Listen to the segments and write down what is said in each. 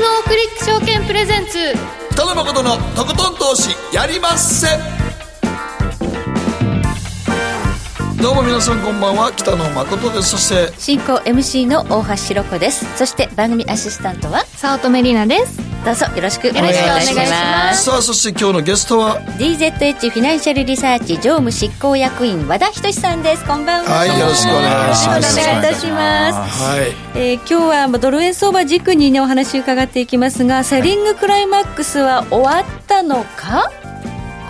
GMO クリック証券プレゼンツ。北野誠のとことん投資やりまっせ。どうも皆さんこんばんは。北野誠です。そして進行 MC の大橋ひろ子です。そして番組アシスタントは早乙女里奈ですどうぞよろしくお願いいたします。さあそして今日のゲストは？DZH フィナンシャルリサーチ常務執行役員和田仁さんです。こんばんは。はいよろしくお願いします。お願いいたします。はい。えー今日はまあドル円相場軸にねお話伺っていきますがセリングクライマックスは終わったのか？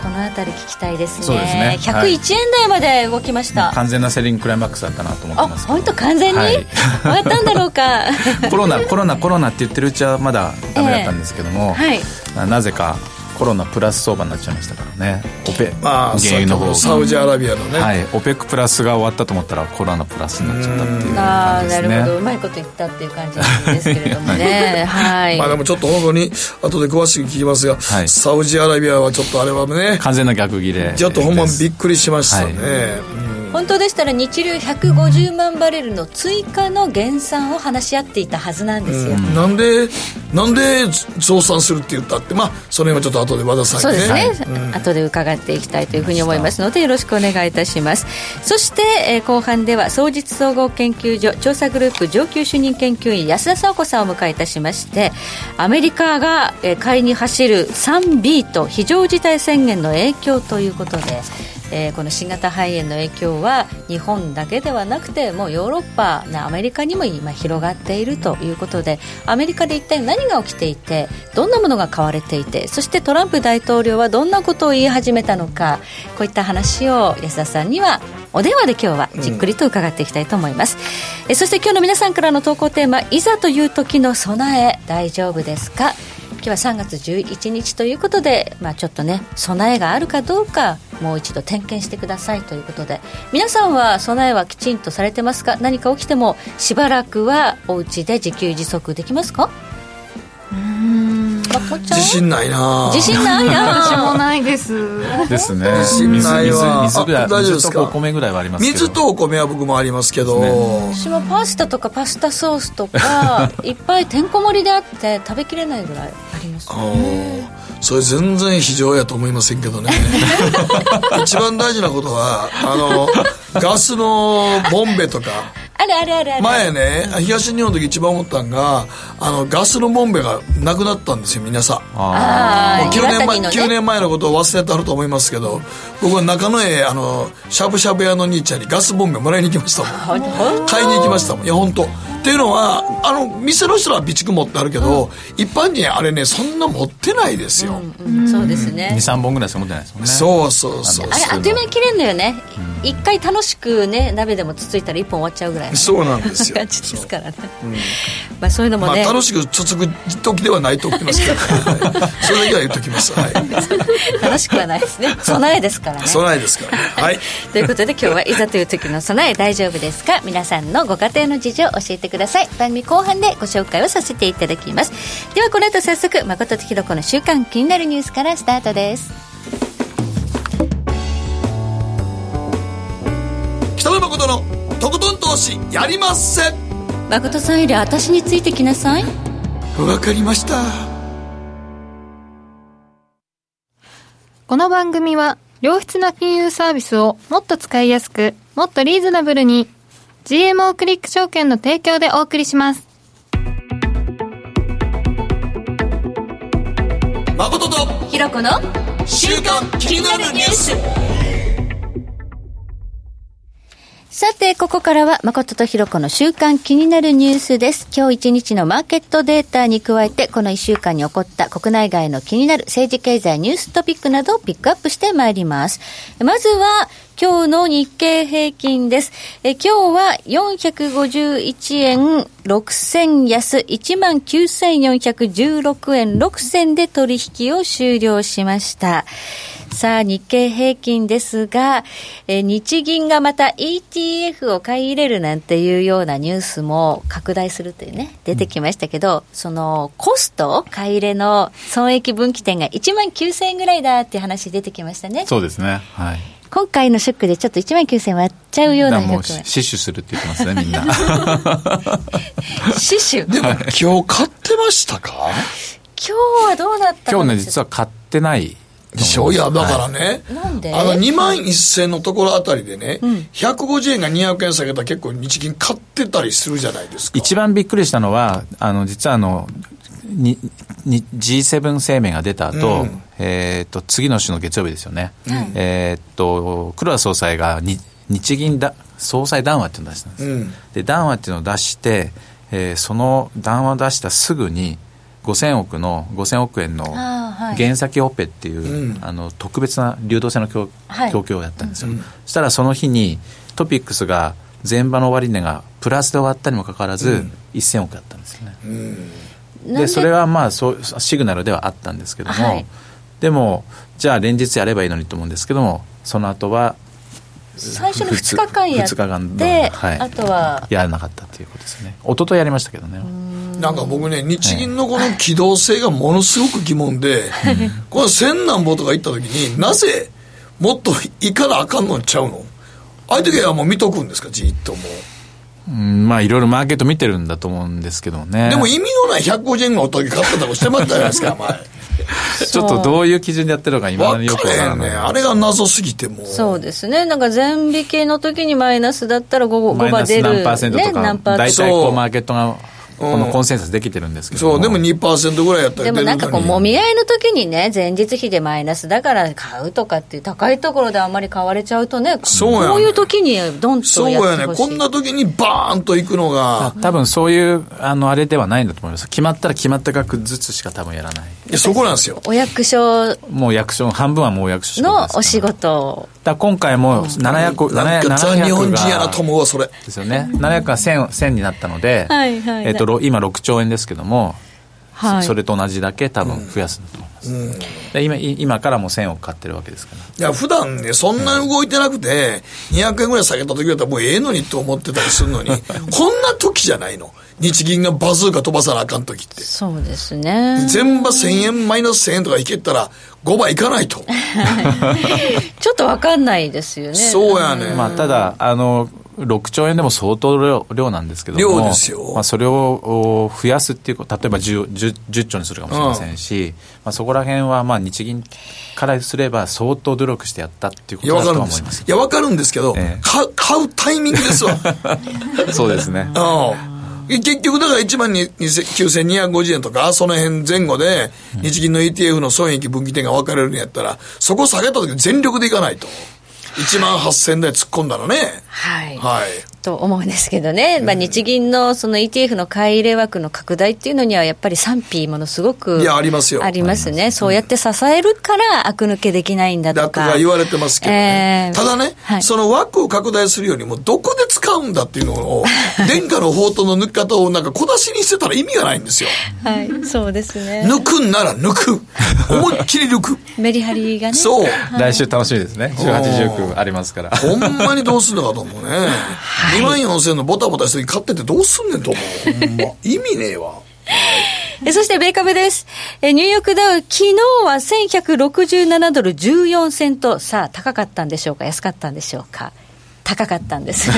このあたり聞きたいですね。そうですね。101はい。円台まで動きました、完全なセリングクライマックスだったなと思ってあます本当完全に、はい。終わったんだろうか。コロナコロナコロナって言ってるうちはまだダメだったんですけども、はい。ななぜかコロナプラス相場になっちゃいましたからね。オペまあ原油の方サウジアラビアのね、はい、オペックプラスが終わったと思ったらコロナプラスになっちゃったっていうああ感じですね。なるほど。うまいこと言ったっていう感じなんですけれどもね。はい、まあでもちょっと本当に後で詳しく聞きますが、はい。サウジアラビアはちょっとあれはね完全な逆切れちょっとほんまびっくりしましたね、はい。うん本当でしたら日流150万バレルの追加の減産を話し合っていたはずなんですよ、なんでなんで増産するって言ったって。まあそれはちょっと後で和田さんにね。そうですね、うん。後で伺っていきたいというふうに思いますのでよろしくお願いいたします。そして、えー後半では総実総合研究所調査グループ上級主任研究員安田沙子さんを迎えいたしましてアメリカが、えー買いに走る 3B と非常事態宣言の影響ということでえーこの新型肺炎の影響は日本だけではなくてもうヨーロッパアメリカにも今広がっているということでアメリカで一体何が起きていてどんなものが買われていてそしてトランプ大統領はどんなことを言い始めたのかこういった話を安田さんにはお電話で今日はじっくりと伺っていきたいと思います、えそして今日の皆さんからの投稿テーマいざという時の備え大丈夫ですか？今日は3月11日ということで、まあ、ちょっとね備えがあるかどうかもう一度点検してくださいということで。皆さんは備えはきちんとされてますか？何か起きてもしばらくはお家で自給自足できますか？うん。自信ないな。自信ない私もなないです。ですね。自信ないわ。水水水ぐらいあ大丈夫ですか？水とお米ぐらいはありますけど。水とお米は僕もありますけど。私もパスタとかパスタソースとか いっぱいてんこ盛りであって食べきれないぐらいありますあーそれ全然非常やと思いませんけどね。一番大事なことはあのガスのボンベとかあるあるあるある。前ね東日本の時一番思ったんがあのガスのボンベがなくなったんですよ皆さん。ああもう9年前岩谷の9ね年前のことを忘れてはると思いますけど僕は中野へあのしゃぶしゃぶ屋の兄ちゃんにガスボンベもらいに行きましたもん。買いに行きましたもん。いや本当っていうのはあの店の人は備蓄持ってあるけど、一般人あれねそんな持ってないですよ、うんそうですね。23本ぐらいしか持ってないですもんね。そうそうそうあれあっという間に切れるのよね一、回楽しくね鍋でもつついたら一本終わっちゃうぐらいのそうなんですよ感じですからね、まあそういうのもまあね、楽しくつつく時ではないと思いますけど、はいそれだけは言っときますはい楽しくはないですね備えですからね備えですからねはいということで今日はいざという時の備え大丈夫ですか皆さんのご家庭の事情を教えてください。番組後半でご紹介をさせていただきます。ではこの後早速誠とひろ子の週間気になるニュースからスタートです。北野誠のとことん投資やりまっせ。誠さんより私についてきなさい。わかりました。この番組は良質な金融サービスをもっと使いやすくもっとリーズナブルに GMO クリック証券の提供でお送りします。誠とひろ子の週刊気になるニュースさて、ここからは、誠とひろ子の週間気になるニュースです。今日一日のマーケットデータに加えて、この一週間に起こった国内外の気になる政治経済ニューストピックなどをピックアップしてまいります。まずは、今日の日経平均です。え今日は451円6銭安、19,416円6銭で取引を終了しました。さあ、日経平均ですが、えー日銀がまた ETF を買い入れるなんていうようなニュースも拡大するというね、出てきましたけど、そのコスト、買い入れの損益分岐点が1万9000円ぐらいだっていう話出てきましたね。そうですね。はい。今回のショックでちょっと1万9000割っちゃうようなもう。死守するって言ってますねみんな。死守？でも今日買ってましたか？今日はどうだった今日ね実は買ってないでしょ？いや、だからね、なんで？あの2万1000のところあたりでね、150円が200円下げたら結構日銀買ってたりするじゃないですか。一番びっくりしたのはあの実はあのにに G7 声明が出た後、うん。えー、と次の週の月曜日ですよね、えー、と黒田総裁がに日銀だ総裁談話っていうのを出したんです、うん。で談話っていうのを出して、えーその談話を出したすぐに5000億の5000億円の原先オペっていう、うん。あの特別な流動性の供,、はい。供給をやったんですよ、そしたらその日にトピックスが前場の終値がプラスで終わったにもかかわらず、1000億あったんですよね、なんでそれはまあそうシグナルではあったんですけども、はい。でもじゃあ連日やればいいのにと思うんですけどもその後は最初の2日間やっ二日間て、はい。あとはやらなかったということですね。一昨日やりましたけどねなんか僕ね、日銀のこの機動性がものすごく疑問で、この千何歩とか行った時になぜもっと行かなあかんのんちゃうの？ああいう時はもう見とくんですか、じっともう。うんまあいろいろマーケット見てるんだと思うんですけどねでも意味のない150円のおった時買ってたりしてましたじゃないですか、前。ちょっとどういう基準でやってるのか今よくかれへんね。わからないあれが謎すぎてもう。そうですね、なんか全引けの時にマイナスだったら 5, 5マイナス番出る、何パーセントとか、大体こうマーケットがこのコンセンサスできてるんですけどそう、でも2%ぐらいやったらでもなんかこう、もみ合いの時にね、前日比でマイナスだから買うとかっていう、高いところであんまり買われちゃうとね、そうやねこういう時にどんそうとやっやね。てほしい。こんな時にバーンと行くのが、多分そういうあのあれではないんだと思います。決まったら決まった額ずつしか多分やらない。いやそこなんですよ。お役所もう役所半分はもう役所のお仕事。だから今回も700、なんかザ・700日本人やなとが思うわ、それ。ですよね。700が1000、1000になったので、はいはい。えっと、ろ今6兆円ですけども、はいそそれと同じだけ多分増やすんだと思います。で今い今からもう1000億買ってるわけですから。いや、普段ね、そんな動いてなくて、200円ぐらい下げた時だったらもうええのにと思ってたりするのに、こんな時じゃないの。日銀がバズーカ飛ばさなあかん時って。そうですね。全場1000円、マイナス1000円とかいけたら、5倍いかないと。ちょっとわかんないですよね。そうやね。まあ、ただ、あの、6兆円でも相当量量なんですけども、量ですよまあ、それをお増やすっていうこと、例えば 10, 10, 10兆にするかもしれませんし、まあ、そこら辺はまあ日銀からすれば相当努力してやったっていうことだわかるんですとは思います。。いや、わかるんですけど、ええ買う、買うタイミングですわ。そうですね。うん。結局、だから1万に9250円とか、その辺前後で、日銀の ETF の損益分岐点が分かれるんやったら、そこ下げた時全力でいかないと。1万8000台突っ込んだらね。はい。はい。と思うんですけどね、まあ、日銀のその ETF の買い入れ枠の拡大っていうのには、やっぱり賛否ものすごくいやありますよありますね、そうやって支えるから、悪抜けできないんだだととか。か言われてますけどね。えーただね、はいその枠を拡大するよりも、どこで使うんだっていうのを、殿下の宝刀の抜き方をなんか小出しにしてたら意味がないんですよ。はい、そうですね。抜くんなら抜く。思いっきり抜く。メリハリがね。そう。来週楽しみですね。18、19ありますから。ほんまにどうすんのかと思うね。2万4000のボタボタして買っててどうすんねんと思う。ほんま。意味ねえわ。えそして米株です。えニューヨークダウ、昨日は1167ドル14セント。さあ、高かったんでしょうか？安かったんでしょうか？高かったんです。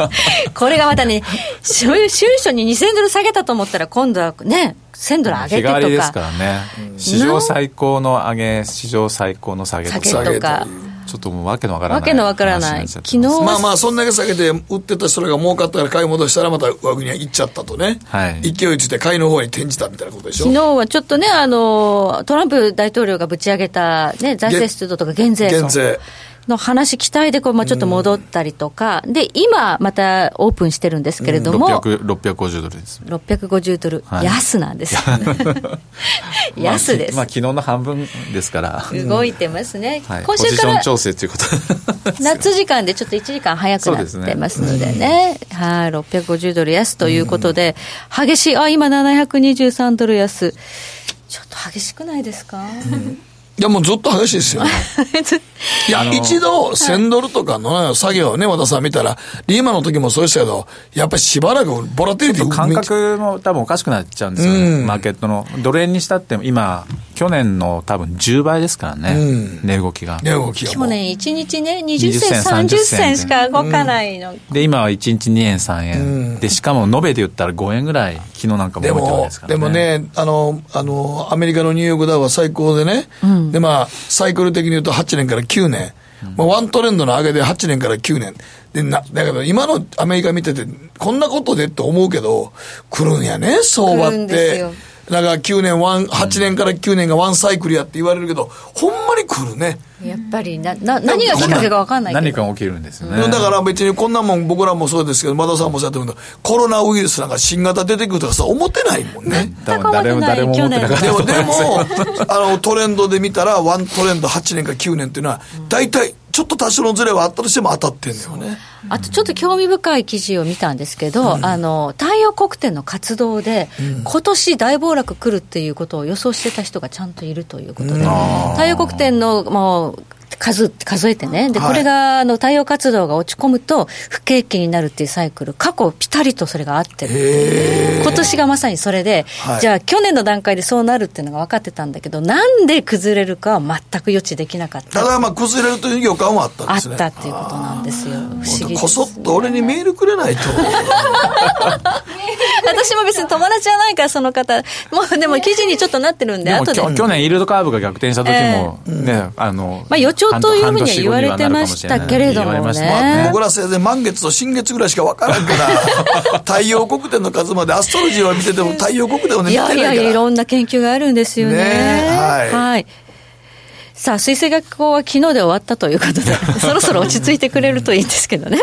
これがまたね、収収書に2000ドル下げたと思ったら、今度はね、1000ドル上げてとか。日替わりですからね。史上最高の上げ、史上最高の下げと下げか。とか。ちょっともうわけのわからない。わけのわからない昨日まあまあ、そんだけ下げて、売ってた人らが儲かったから買い戻したらまた上国に行っちゃったとね。はい勢いついて買いの方に転じたみたいなことでしょ。昨日はちょっとね、あの、トランプ大統領がぶち上げた、ね、財政出動とか減税減税。の話、期待でこう、まあ、ちょっと戻ったりとか、で、今、またオープンしてるんですけれども、600 650ドルです。650ドル、はい安なんですよ。安です。まあ、昨日の半分ですから。動いてますね。はい、今週から調整ということ。夏時間でちょっと1時間早くなってますのでね。はい、650ドル安ということで、激しい、あ、今723ドル安。ちょっと激しくないですか、いや、もうずっと激しいですよ。いや、一度、1000ドルとかの作業をね、和田さん見たら、リーマンの時もそうでしたけど、やっぱりしばらくボラティリティ感覚も多分おかしくなっちゃうんですよね、うんマーケットの。ドル円にしたっても今、去年の多分10倍ですからね、うん。値動きが。値動きが去年1日ね20 20銭銭30 30銭しか動かないの、で、今は1日2円、3円、うん。で、しかも延べで言ったら5円ぐらい、昨日なんかもで動いてるわけもですからね。でもね、あの、あの、アメリカのニューヨークダウは最高でね、で、まあ、サイクル的に言うと8年から9年、まあ、ワントレンドの上げで8年から9年。で、な、だけど今のアメリカ見てて、こんなことでって思うけど、来るんやね、相場っ来るんから9年、ワン、8年から9年がワンサイクルやって言われるけど、ほんまに来るね。やっぱりなな何がきっかけか分かんないけど何か起きるんですよね。だから別にこんなもん僕らもそうですけど、和田さんもそうやってるけど、コロナウイルスなんか新型出てくるとかさ、思ってないもんね。誰も誰も思ってなかったでも、でも、あの、トレンドで見たら、ワントレンド8年か9年っていうのは、大体、ちょっと多少のズレはあったとしても当たってんだよね。あとちょっと興味深い記事を見たんですけど、あの太陽光点の活動で、今年大暴落来るっていうことを予想してた人がちゃんといるということで、太陽光点のもう数数えてね、ではいこれがあの太陽活動が落ち込むと不景気になるっていうサイクル、過去ぴたりとそれが合ってる今年がまさにそれで、はいじゃあ去年の段階でそうなるっていうのが分かってたんだけど、なんで崩れるかは全く予知できなかった。ただ、まあ、崩れるという予感はあったんあっですね。たっていうことなんですよ。不思議ですこそっと俺にメールくれないと。私も別に友達じゃないから、その方。もうでも記事にちょっとなってるんで、でも後で。去去年、イールドカーブが逆転した時も、ね、あの、まあ予兆というふうには言われてましたけれどもね僕らせいぜい満月と新月ぐらいしかわからんから、太陽国点の数までアストロジーは見てても太陽国点をね、てないから。やいやいや、いろんな研究があるんですよね。ねはいさあ、水星学校は昨日で終わったということで、そろそろ落ち着いてくれるといいんですけどね。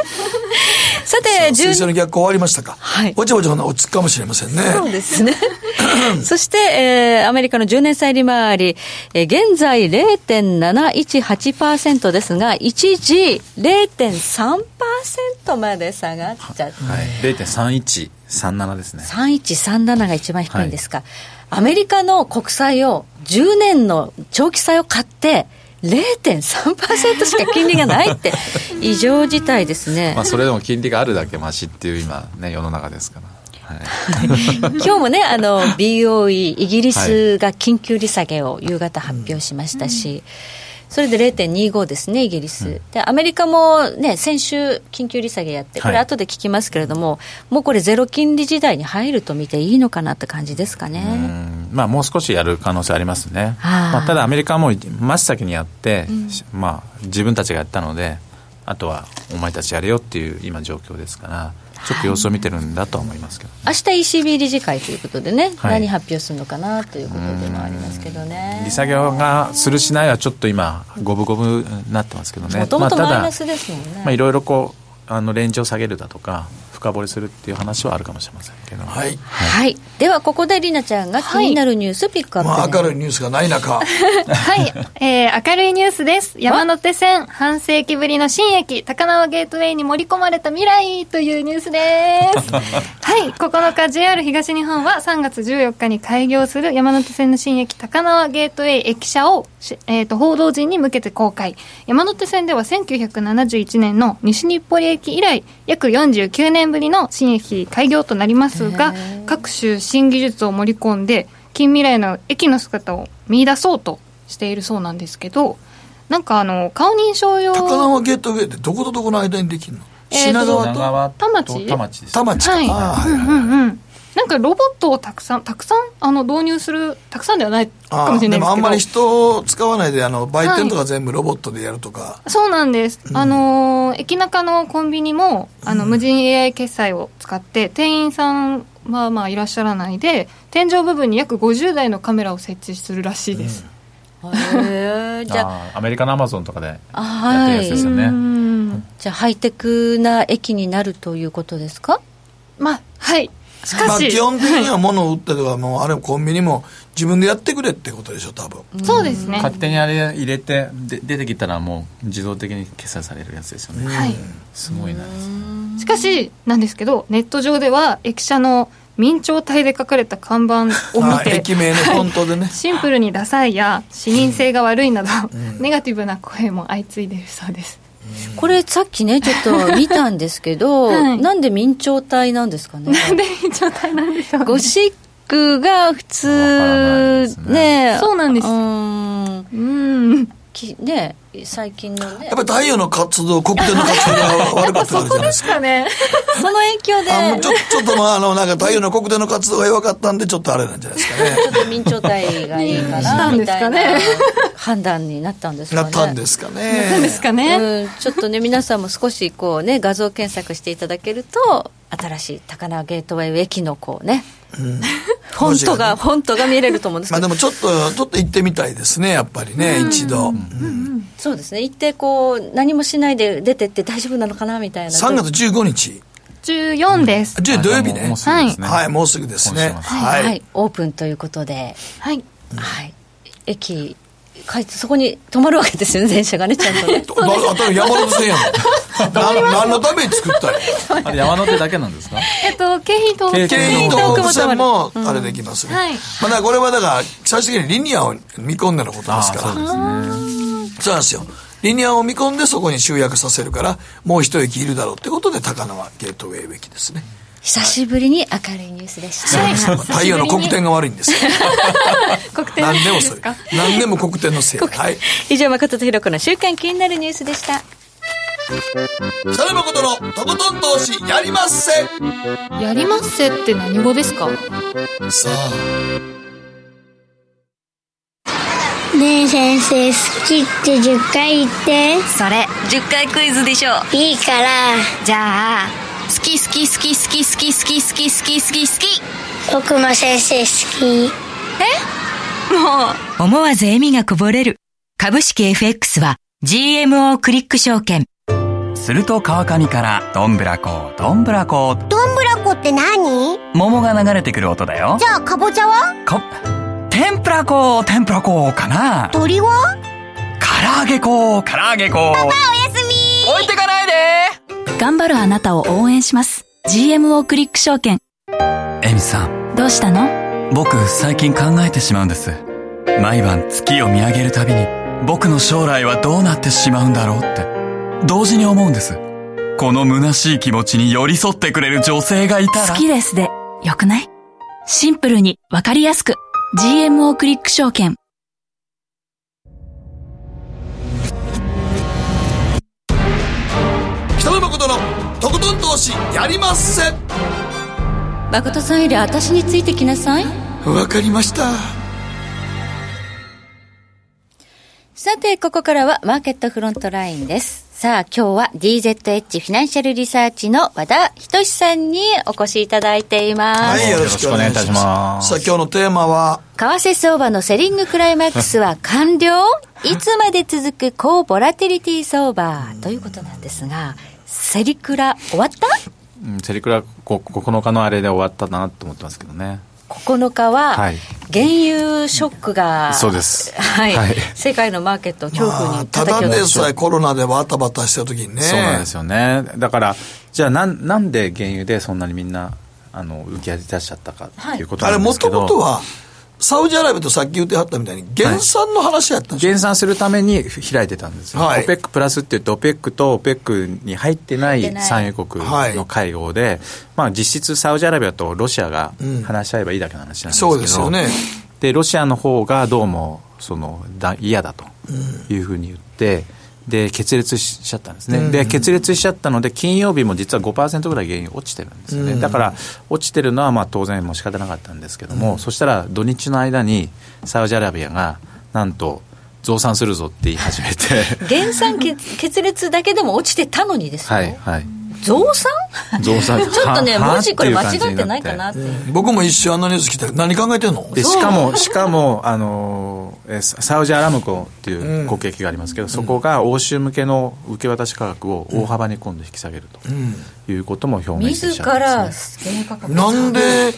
さて、水星12の逆行終わりましたか。はいぼちぼちほな落ち着くかもしれませんね。そうですね。そして、えーアメリカの10年債利回り、えー現在0.718%ですが、一時0.3%まで下がっちゃって、はい、0.3137ですね。3137が一番低いんですか、アメリカの国債を10年の長期債を買って0.3%しか金利がないって 異常事態ですね。まあ、それでも金利があるだけマシっていう今ね、世の中ですから。はい。今日もねあの BOE イギリスが緊急利下げを夕方発表しましたし、それで0.25ですね、イギリス、でアメリカも、ね、先週、緊急利下げやって、これ、はい後で聞きますけれども、もうこれ、ゼロ金利時代に入ると見ていいのかなって感じですかね。うん。まあ、もう少しやる可能性ありますね、まあ、ただアメリカはもう真っ先にやって、まあ、自分たちがやったのであとはお前たちやれよっていう今状況ですからちょっと様子を見てるんだとは思いますけど、明日 ECB 理事会ということでね、はい何発表するのかなということでもありますけどね。利下げがするしないはちょっと今五分五分になってますけどねもともとマイナスですもんね。まあ、いろいろこうあのレンジを下げるだとか深掘りするっていう話はあるかもしれませんけど、はい。はい。では、ここでりなちゃんが気になるニュースピックアップ、まあ、明るいニュースがない中、はい、えー、明るいニュースです。山手線、半世紀ぶりの新駅、高輪ゲートウェイに盛り込まれた未来というニュースです。はい、9日 JR 東日本は3月14日に開業する山手線の新駅、高輪ゲートウェイ駅舎をし、えー、と報道陣に向けて公開。山手線では1971年の西日暮里駅以来、約49年ぶりの新駅開業となりますが、各種新技術を盛り込んで、近未来の駅の姿を見出そうとしているそうなんですけど、なんかあの、顔認証用。高輪ゲートウェイってどことどこの間にできるの？えーと品川と？田町？田町です田町か。はい。はいうんうんうん。なんかロボットをたくさん、たくさん、あの、導入する、たくさんではないかもしれないですけど。でもあんまり人を使わないで、あの、売店とか全部ロボットでやるとか。そうなんです。あのー駅中のコンビニも、あの、無人 AI 決済を使って、店員さんはまあいらっしゃらないで、天井部分に約50台のカメラを設置するらしいです。へーじゃあ、アメリカのアマゾンとかでやってあるはい。やつですよね、うんじゃあ、ハイテクな駅になるということですか？まあ、はい。しかまあ、し、基本的には物を売ったりとか、もう、あれコンビニも自分でやってくれってことでしょ、多分。そうですね。勝手にあれ入れてで出てきたらもう自動的に決済されるやつですよね、はい。すごいなしかし、なんですけど、ネット上では、駅舎の明朝体で書かれた看板を見あて、駅名のフォントでね。シンプルにダサいや視認性が悪いなど、ネガティブな声も相次いでいるそうです。これ、さっきね、ちょっと見たんですけど、はい。なんで明朝体なんですかね？なんで明朝体なんでしょう、ね、ゴシックが普通ね。ね。そうなんです。うん。うん。きね最近のねやっぱり太陽の活動、黒点の活動が悪かったからじゃないですか。かねその影響であもうちょちょっとまあ、あの、なんか太陽の黒点の活動が弱かったんで、ちょっとあれなんじゃないですかね。ちょっと明朝体がいいかしたなんみですかねたいな判断になったんですかね。なったんですかね。なんですかね、うん、ちょっとね皆さんも少しこうね画像検索していただけると新しい高輪ゲートウェイ駅のこうね、フォントが、フォントが見れると思うんですけど、まあでもちょっと、ちょっと行ってみたいですね、やっぱりね、一度。そうですね。行ってこう何もしないで出てって大丈夫なのかなみたいな。3月15日。14です。10土曜日ね。もう。すぐですね。はい、もうすぐですね。今週はい、はい。オープンということで、はい。はい、駅そこに止まるわけですよね 電車がねちゃんとね だあと山手線やもん。な何のために作ったんや？あれ山手だけなんですか？えっと京浜東京京浜浜東北線もあれできますね。はいまあだこれはだから、最終的にリニアを見込んでのことですから。そうですねそうなんですよ。リニアを見込んでそこに集約させるから、もう一駅いるだろうってことで、高輪ゲートウェイ駅ですね。久しぶりに明るいニュースでした、はい。太陽の黒点が悪いんですよ。国定何でもそれ。何でも黒点のせい。はい。以上誠とひろ子の週間気になるニュースでした。北野誠のとことん投資やりまっせ。やりますせって何語ですか？さあ、ねえ先生好きって10回言って。それ10回クイズでしょいいから。じゃあ好き好き好き好き好き好き好き好き好き好き僕も先生好き。もう。思わず笑みがこぼれる株式 FX は GMO クリック証券。すると川上からどんぶらこどんぶらこ。どんぶらこって何？桃が流れてくる音だよ。じゃあかぼちゃは？こ天ぷら粉天ぷら粉かな。鳥は？唐揚げ粉唐揚げ粉おやすみ置いてかないで頑張るあなたを応援します。GMO クリック証券。エミさんどうしたの？僕最近考えてしまうんです毎晩月を見上げるたびに僕の将来はどうなってしまうんだろうって同時に思うんですこの虚しい気持ちに寄り添ってくれる女性がいたら好きですで、よくない？シンプルにわかりやすく。GMO クリック証券。北野誠のとことん投資やりまっせ誠さんより私についてきなさいわかりました。さて、ここからはマーケットフロントラインです。さあ、今日は DZH フィナンシャルリサーチの和田仁さんにお越しいただいています。はい、よろしくお願いいたします。さあ、今日のテーマは、為替相場のセリングクライマックスは完了いつまで続く高ボラティリティ相場ということなんですが、セリクラ終わった？うんセリクラこ9日のあれで終わったなと思ってますけどね ?9 日ははい、原油ショックが、そうですはい。はい世界のマーケットを恐怖まあにただで。さえコロナでバタバタした時にね。そうなんですよねだからじゃあなんなんで原油でそんなにみんなあの浮き出しちゃったかっていうことあれ、もとなんですけど、もとは、サウジアラビアとさっき言ってはったみたいに、減産の話やったんでしょ、減産するために開い。てたんですよ、はい OPEC プラスって言って OPEC と OPEC に入ってない入ってない。産油国の会合で、まあ、実質サウジアラビアとロシアが話し合えばいいだけの話なんですけど、そうですよね。でロシアの方がどうもそのだ嫌だというふうに言って、で決裂しちゃったんですね、で決裂しちゃったので金曜日も実は5%ぐらい原油落ちてるんですよね、だから落ちてるのはまあ当然もう仕方なかったんですけども、そしたら土日の間にサウジアラビアがなんと増産するぞって言い始めて。減産決決裂だけでも落ちてたのにですよ。はいはい増産？増産。ちょっとね、は文字これ間違はってないかなって。僕も一瞬あのニュース来た何考えてんの？でしかも、しかも、あのえササウジアラムコっていう国益がありますけど、そこが欧州向けの受け渡し価格を大幅に今度引き下げるということも表明して自きちゃったらんですね。原油価格なんで、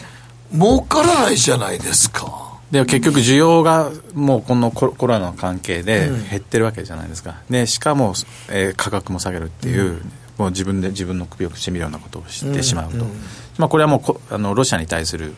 儲からないじゃないですか。で結局、需要がもうこのコロコロナの関係で減ってるわけじゃないですか、でしかも、えー価格も下げるっていう、もう自分で自分の首をしてみるようなことをしてしまうと、まあ、これはもうこあのロシアに対する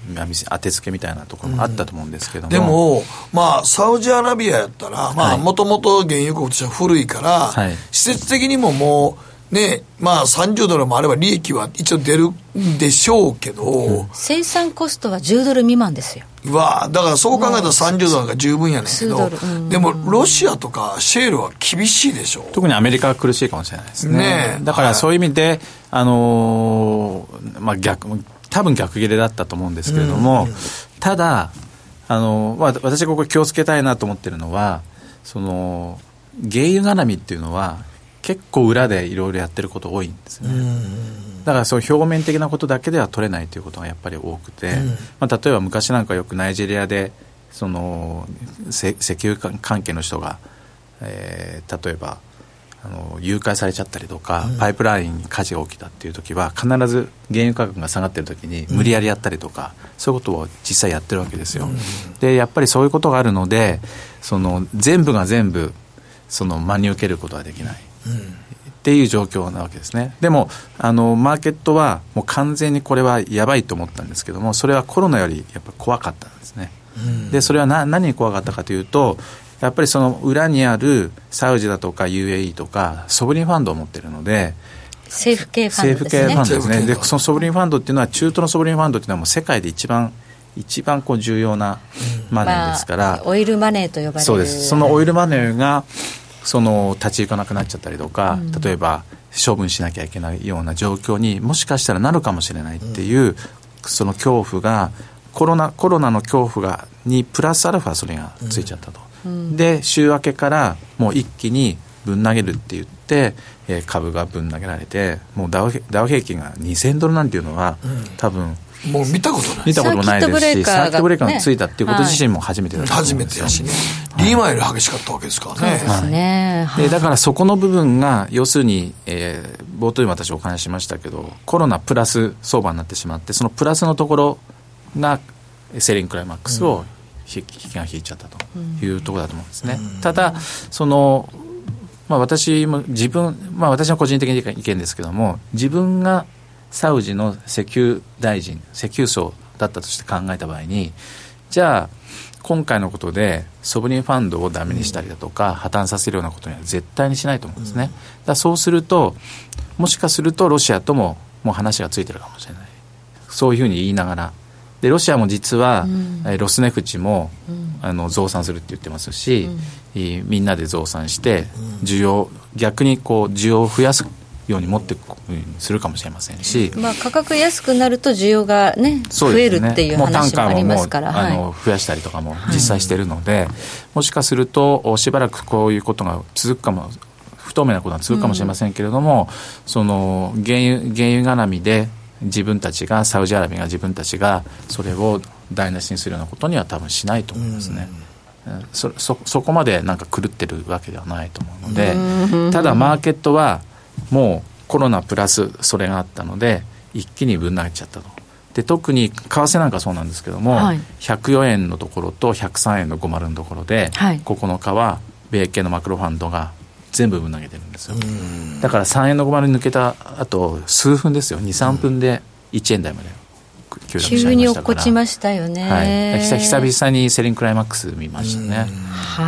当てつけみたいなところもあったと思うんですけども、でも、まあ、サウジアラビアやったら、もともと原油国としては古いから、はい。施設的にももう、ね、まあ30ドルもあれば利益は一応出るんでしょうけど、生産コストは10ドル未満ですよ。うわだからそう考えたら30ドルが十分やねんけど、でもロシアとかシェールは厳しいでしょ。特にアメリカは苦しいかもしれないですね。ね。だからそういう意味で、あのーまあ逆、多分逆切れだったと思うんですけれども、ただ、あのまあ、私がここ気をつけたいなと思ってるのは、その、原油絡みっていうのは、結構裏でいろいろやってること多いんですね。だからそう表面的なことだけでは取れないということがやっぱり多くて、まあ、例えば昔なんかよくナイジェリアでその石油関係の人が、えー、例えばあの誘拐されちゃったりとか、うん、パイプラインに火事が起きたっていう時は必ず原油価格が下がってる時に無理やりやったりとか、うん、そういうことを実際やってるわけですよ、うん、でやっぱりそういうことがあるのでその全部が全部その真に受けることはできない、っていう状況なわけですね。でも、あの、マーケットはもう完全にこれはやばいと思ったんですけども、それはコロナよりやっぱ怖かったんですね。うん、で、それはな何に怖かったかというと、やっぱりその裏にあるサウジだとか UAE とかソブリンファンドを持ってるので、政府系ファンドですね。政府系ファンドですね。で、そのソブリンファンドっていうのは、中東のソブリンファンドっていうのはもう世界で一番一番こう重要なマネーですから、まあ、オイルマネーと呼ばれるそうですそのオイルマネーがその立ち行かなくなっちゃったりとか、うん、例えば処分しなきゃいけないような状況にもしかしたらなるかもしれないっていう、うん、その恐怖がコロナコロナの恐怖がにプラスアルファそれがついちゃったと、うん、で週明けからもう一気にぶん投げるって言って、えー、株がぶん投げられてもうダウダウ平均が2000ドルなんていうのは、多分もう見たことない見たこともないですし、サーキットブレーカーがついたっていうこと自身も初めてだった初めてやしね、リーマイル激しかったわけですからね。そうですね、はい、だからそこの部分が、要するに、えー、冒頭に私お話ししましたけど、コロナプラス相場になってしまって、そのプラスのところが、セリングクライマックスを引きが引いちゃったというところだと思うんですね。ただそのまあ、私も自分、まあ、私の個人的な意見ですけども自分がサウジの石油大臣石油層だったとして考えた場合にじゃあ今回のことでソブリンファンドをダメにしたりだとか、破綻させるようなことには絶対にしないと思うんですね、だそうするともしかするとロシアとももう話がついてるかもしれない。そういうふうに言いながら。でロシアも実は、うん、ロスネフチも、うん、あの増産するって言ってますし、うん、みんなで増産して需要逆にこう需要を増やすように持ってするかもしれませんし、まあ、価格安くなると需要がね、増えるっていう話もありますから、あの増やしたりとかも実際しているので、はい、もしかするとしばらくこういうことが続くかも不透明なことが続くかもしれませんけれども、うん、その原油原油絡みで自分たちがサウジアラビアが自分たちがそれを台無しにするようなことには多分しないと思いますね。うん、そそそこまでなんか狂ってるわけではないと思うので、ただマーケットはもうコロナプラスそれがあったので一気にぶん投げちゃったと。で特に為替なんかそうなんですけども、はい、104円のところと103円の50のところで、はい、9日は米系のマクロファンドが全部ぶん投げてるんですよ。だから3円の50に抜けたあと数分ですよ。23分で1円台まで急に落っこちましたよね、はい、久々にセリンクライマックス見ましたね、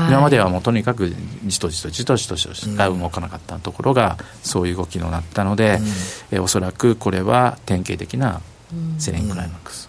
今まではもうとにかくじとじとじとじとしか動かなかったところがそういう動きになったので、えおそらくこれは典型的なセリンクライマックス。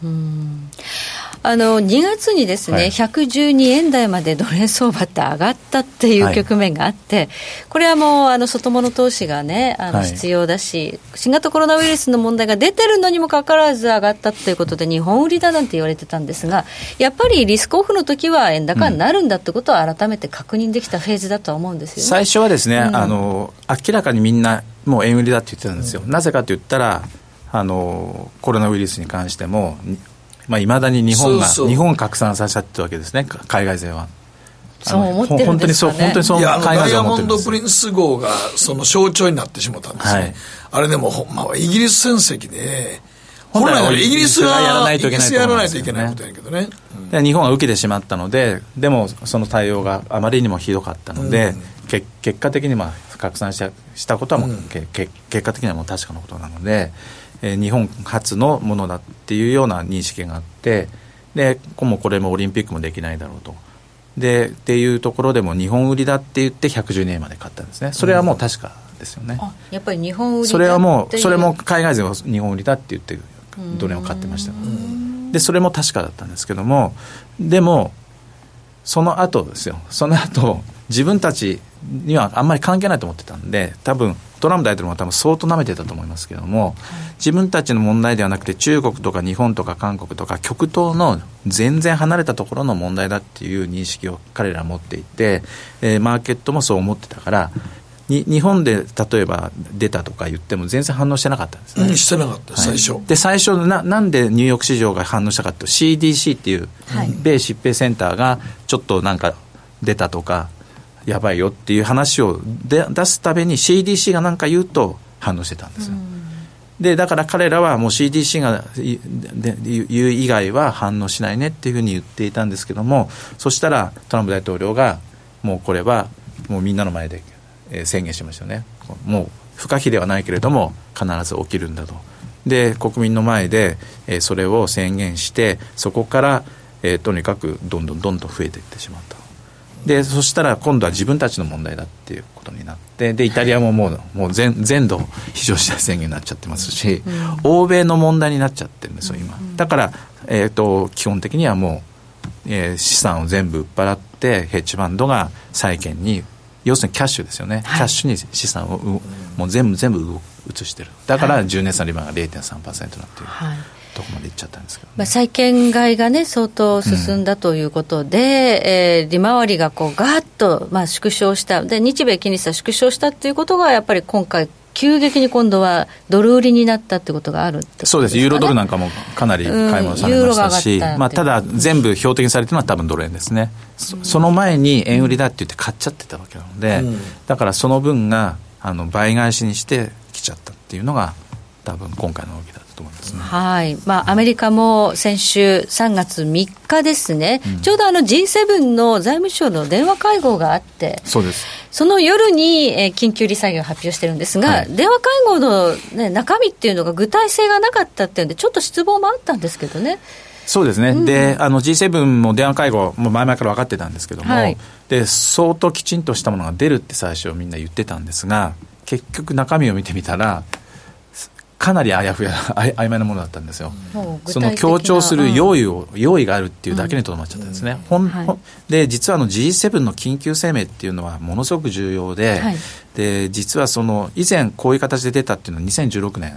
あの2月にですね、はい、112円台までドル円相場って上がったっていう局面があって、はい、これはもうあの外物投資がねあの必要だし、はい、新型コロナウイルスの問題が出てるのにもかかわらず上がったということで日本売りだなんて言われてたんですがやっぱりリスクオフの時は円高になるんだってことを改めて確認できたフェーズだとは思うんですよね、最初はですね、うん、あの明らかにみんなもう円売りだって言ってたんですよ、うん、なぜかと言ったらあのコロナウイルスに関してもまあ、いまだに日本が日本拡散させちゃってるわけですね。海外勢は。そう思ってるんですか、ね、本当にそう、本当にそう、いや、ダイヤモンド・プリンス号がその象徴になってしまったんですね。はい、あれでも、ほんまはイギリス戦績で、本来はイギリスがやらないといけない、やらないといけないことやけどね。うん、日本は受けてしまったので、でもその対応があまりにもひどかったので、うん、け結果的にまあ拡散したしたことはもう、うん、け結果的にはもう確かなことなので、えー、日本初のものだっていうような認識があってでもこれもオリンピックもできないだろうと。でっていうところでも日本売りだって言って110年まで買ったんですね。それはもう確かですよね。やっぱり日本売りそれはもうそれも海外勢は日本売りだって言ってドル円を買ってました。でそれも確かだったんですけどもでもその後ですよ。その後自分たちにはあんまり関係ないと思ってたんで多分トランプ大統領も多分相当舐めてたと思いますけれども、自分たちの問題ではなくて中国とか日本とか韓国とか極東の全然離れたところの問題だっていう認識を彼らは持っていて、えー、マーケットもそう思ってたからに日本で例えば出たとか言っても全然反応してなかったんですね、うん、してなかった、最初。で最初ななんでニューヨーク市場が反応したかというと CDC っていう、はい、米疾病センターがちょっとなんか出たとかやばいよっていう話をで出すたびに CDC が何か言うと反応してたんですよ。でだから彼らはもう CDC が言う以外は反応しないねっていうふうに言っていたんですけどもそしたらトランプ大統領がもうこれはもうみんなの前で宣言しましたよね。もう不可避ではないけれども必ず起きるんだと。で国民の前でそれを宣言してそこからとにかくどんどんどんどん増えていってしまったでそしたら今度は自分たちの問題だっていうことになってでイタリアももうもう全全土非常事態宣言になっちゃってますし、うん、欧米の問題になっちゃってるんですよ今、だから、えーと、基本的にはもう、えー、資産を全部売っ払ってヘッジファンドが債券に要するにキャッシュですよね、はい、キャッシュに資産をもう全部全部移してる。だから10年債利回が0.3%なっていう。はいとこまでいっちゃったんですけど、ね、まあ、債券買いがね、相当進んだということで、うん、えー、利回りがこうガーッと、まあ、縮小した、で日米金利差縮小したっていうことが、やっぱり今回、急激に今度はドル売りになったってことがある、ね、そうです、ユーロドルなんかもかなり買い物されましたし、う。ん、まあ、ただ、全部標的にされてるのは多分ドル円ですね、そその前に円売りだって言って買っちゃってたわけなので、うん、だからその分があの倍返しにしてきちゃったっていうのが、多分今回の動きだと思いますね。はい。まあ、アメリカも先週3月3日ですね、うん、ちょうどあの G7 の財務省の電話会合があって、そうです。その夜に、えー、緊急利下げを発表してるんですが、はい、電話会合の、ね、中身っていうのが具体性がなかったっていうんで、ちょっと失望もあったんですけどね。そうですね、うん、であの G7 も電話会合、も前々から分かってたんですけども、はい、で、相当きちんとしたものが出るって最初、みんな言ってたんですが、結局、中身を見てみたら、かなりあやふや 曖昧なものだったんですよ、その強調する用意を、用意があるっていうだけにとどまっちゃったんですね、ほんで実はあの G7 の緊急声明っていうのはものすごく重要ではい、で実はその以前こういう形で出たっていうのは2016年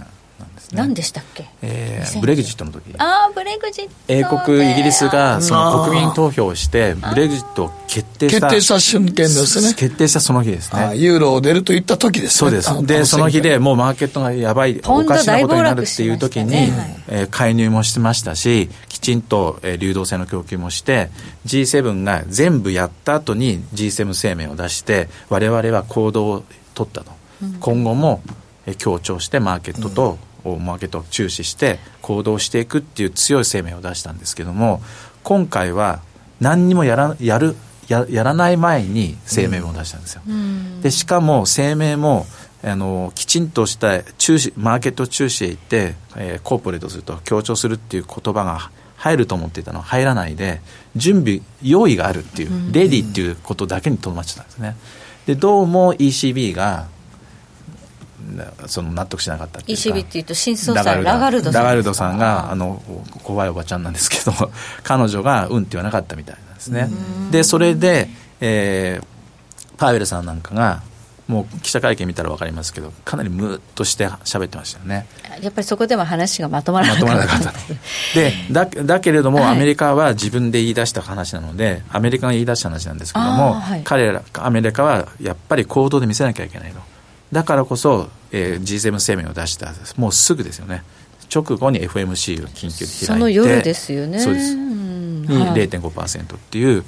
ですね。何でしたっけ、えー、ブレグジットの時。ああブレグジット英国イギリスがその国民投票をしてブレグジットを決定した決定した瞬間ですね。決定したその日ですね。ユーロを出るといった時ですね。そうです。でその日でもうマーケットがやばいおかしなことになるっていう時に、ね。えー、介入もしてましたしきちんと、えー、流動性の供給もして G7 が全部やった後に G7 声明を出して我々は行動を取ったと、うん、今後も強調してマーケットとをマーケットを注視して行動していくっていう強い声明を出したんですけども今回は何にもやらやるややらない前に声明を出したんですよ。うん、でしかも声明もあのきちんとした注視マーケット注視へ行って、えー、コーポレートすると強調するっていう言葉が入ると思っていたのは入らないで準備用意があるっていう、うん、レディっていうことだけにとどまっちゃったんですね。でどうも ECB がその納得しなかったっていうか。ECB っていうと新総裁ラガルドさん。ラガルドさんがあの怖いおばちゃんなんですけど 彼女がうんって言わなかったみたいなんですね。でそれで、えー、パウエルさんなんかがもう記者会見見たら分かりますけどかなりムーっとして喋ってましたよね。やっぱりそこでも話がまとまらなかった。まとまらなかったでだだけれども、はい、アメリカは自分で言い出した話なのでアメリカが言い出した話なんですけども、はい、彼らアメリカはやっぱり行動で見せなきゃいけないとだからこそ、えー、G7 声明を出したもうすぐですよね。直後に FMC を緊急で開いて。その夜ですよね。そうです、に0.5%っていう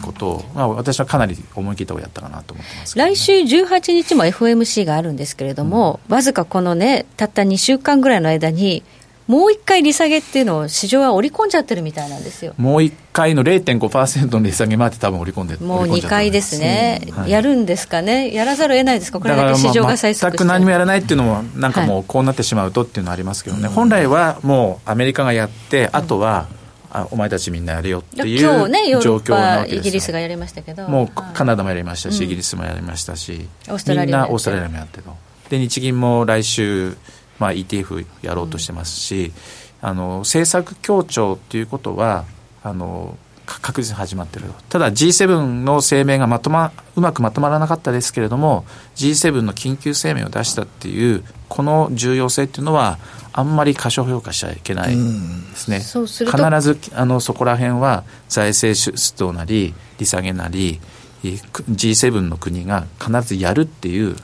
ことを、まあ、私はかなり思い切ったをやったかなと思ってます、ね、来週18日も FMC があるんですけれども、うん、わずかこのねたった2週間ぐらいの間にもう一回利下げっていうのを市場は織り込んじゃってるみたいなんですよ。もう一回の0.5%の利下げまで多分織り込んでもう2回ですね、はい、やるんですかね、やらざるを得ないですか、これだけ市場が再全く何もやらないっていうのも、なんかもうこうなってしまうとっていうのはありますけどね、はい、本来はもうアメリカがやって、あとは、あお前たちみんなやるよっていう今日ねヨーイギリスがやりましたけど。もうはいカナダもやりましたし、うん。イギリスもやりましたし、オーストラリアもやって。みんなオーストラリアもやってと。で、日銀も来週、まあ、ETF やろうとしてますし、あの政策協調っていうことは、あのか確実に始まってるただ G7 の声明がまとまうまくまとまらなかったですけれども G7 の緊急声明を出したっていうこの重要性っていうのはあんまり過小評価しちゃいけないですね、そうすると必ずあのそこら辺は財政出動なり利下げなりえーく G7 の国が必ずやるっていう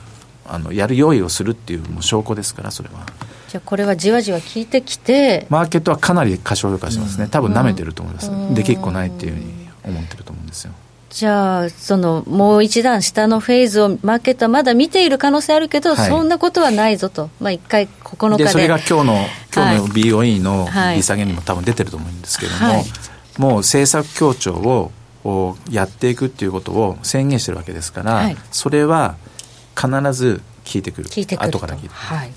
あのやる用意をするっていうもう証拠ですからそれは。じゃあこれはじわじわ効いてきてマーケットはかなり過小評価してますね。多分舐めてると思います、うん。できっこないっていうふうに思ってると思うんですよ。じゃあそのもう一段下のフェーズをマーケットはまだ見ている可能性あるけど、はい。そんなことはないぞと、まあ、1回9日で。でそれが今日の今日の BOE のはい。利下げにも多分出てると思うんですけれども、はい。もう政策協調ををやっていくっていうことを宣言してるわけですから、はい。それは必ず効いてくる。効いてくると。後から効いてくる、はい。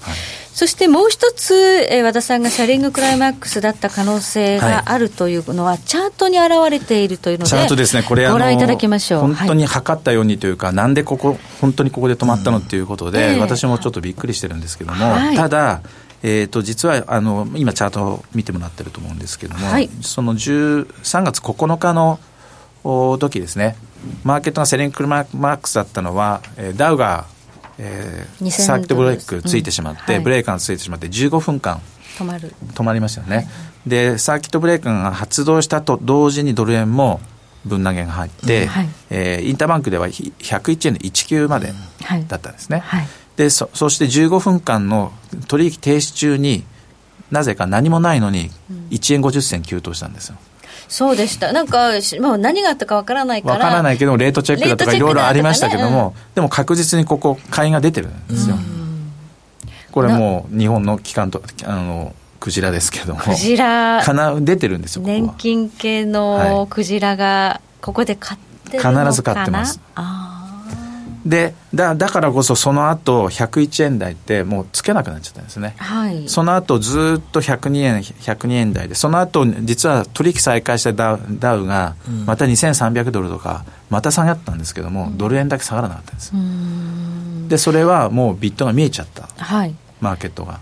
そしてもう一つ、えー和田さんがシャリングクライマックスだった可能性があるというのは、チャートに現れているというので、チャートですね、これご覧いただきましょう。本当にはい測ったようにというか、なんでここ、本当にここで止まったのっていうことで、ええ私もちょっとびっくりしてるんですけども、はい。ただ、えー、と実はあの今、チャートを見てもらってると思うんですけども、はい。その10 3月9日のお時ですね、マーケットがセリングクルマックスだったのは、えーダウが、えー2000サーキットブレイクついてしまって、うん。はい。ブレーカーがついてしまって、15分間。止まる。止まりましたよね、でサーキットブレーカーが発動したと同時にドル円も分投げが入って、はい。えーインターバンクではひ101円の19まではいだったんですね、はい。でそそして15分間の取引停止中になぜか何もないのに1円50銭急騰したんですよそうでした。なんか、しもう何があったかわからないから。わからないけどレートチェックだとかいレートチェックだとかねろいろありましたけども、でも確実にここ買いが出てるんですよ、これもう日本の機関とあのクジラですけども。クジラ、かな出てるんですよここは。年金系のクジラが、ここで買ってるのかな？必ず買ってます。あでだだからこそその後101円台ってもうつけなくなっちゃったんですね。ーはい。その後ずっと102円102円台でその後実は取引再開したダウダウがまた2300ドルとかまた下がったんですけども、ドル円だけ下がらなかったんです。ん。でそれはもうビットが見えちゃった。はい。マーケットが。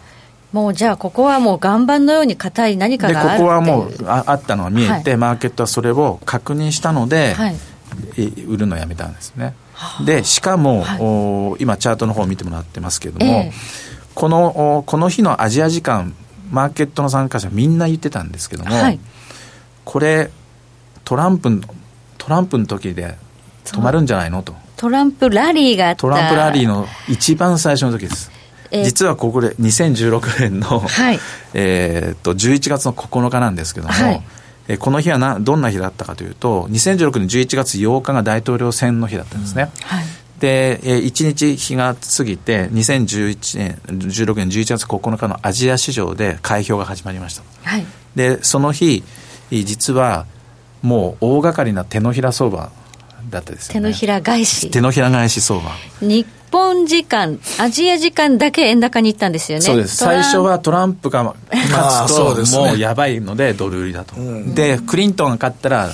もうじゃあ、ここはもう岩盤のように硬い何かがあるこはもうああったのが見えて、マーケットはそれを確認したので、はい。え売るのをやめたんですね。でしかも、はい。お今チャートの方を見てもらってますけれども、ええ。このおこの日のアジア時間マーケットの参加者みんな言ってたんですけども、はい。これトランプのトランプの時で止まるんじゃないの？と。トランプラリーが。トランプラリーの一番最初の時です。えー実はここで2016年の、はい。えーっと11月の9日なんですけども、はいえーこの日はなどんな日だったかというと2016年11月8日が大統領選の日だったんですね。はい。で、えー1日日が過ぎて2011年16年11月9日のアジア市場で開票が始まりましたはい。でその日実はもう大掛かりな手のひら相場だったですよね。手のひら返し。手のひら返し相場。日本時間、アジア時間だけ円高に行ったんですよね。そうです。最初はトランプがまあ勝つともうやばいのでドル売りだと、でクリントンが勝ったらど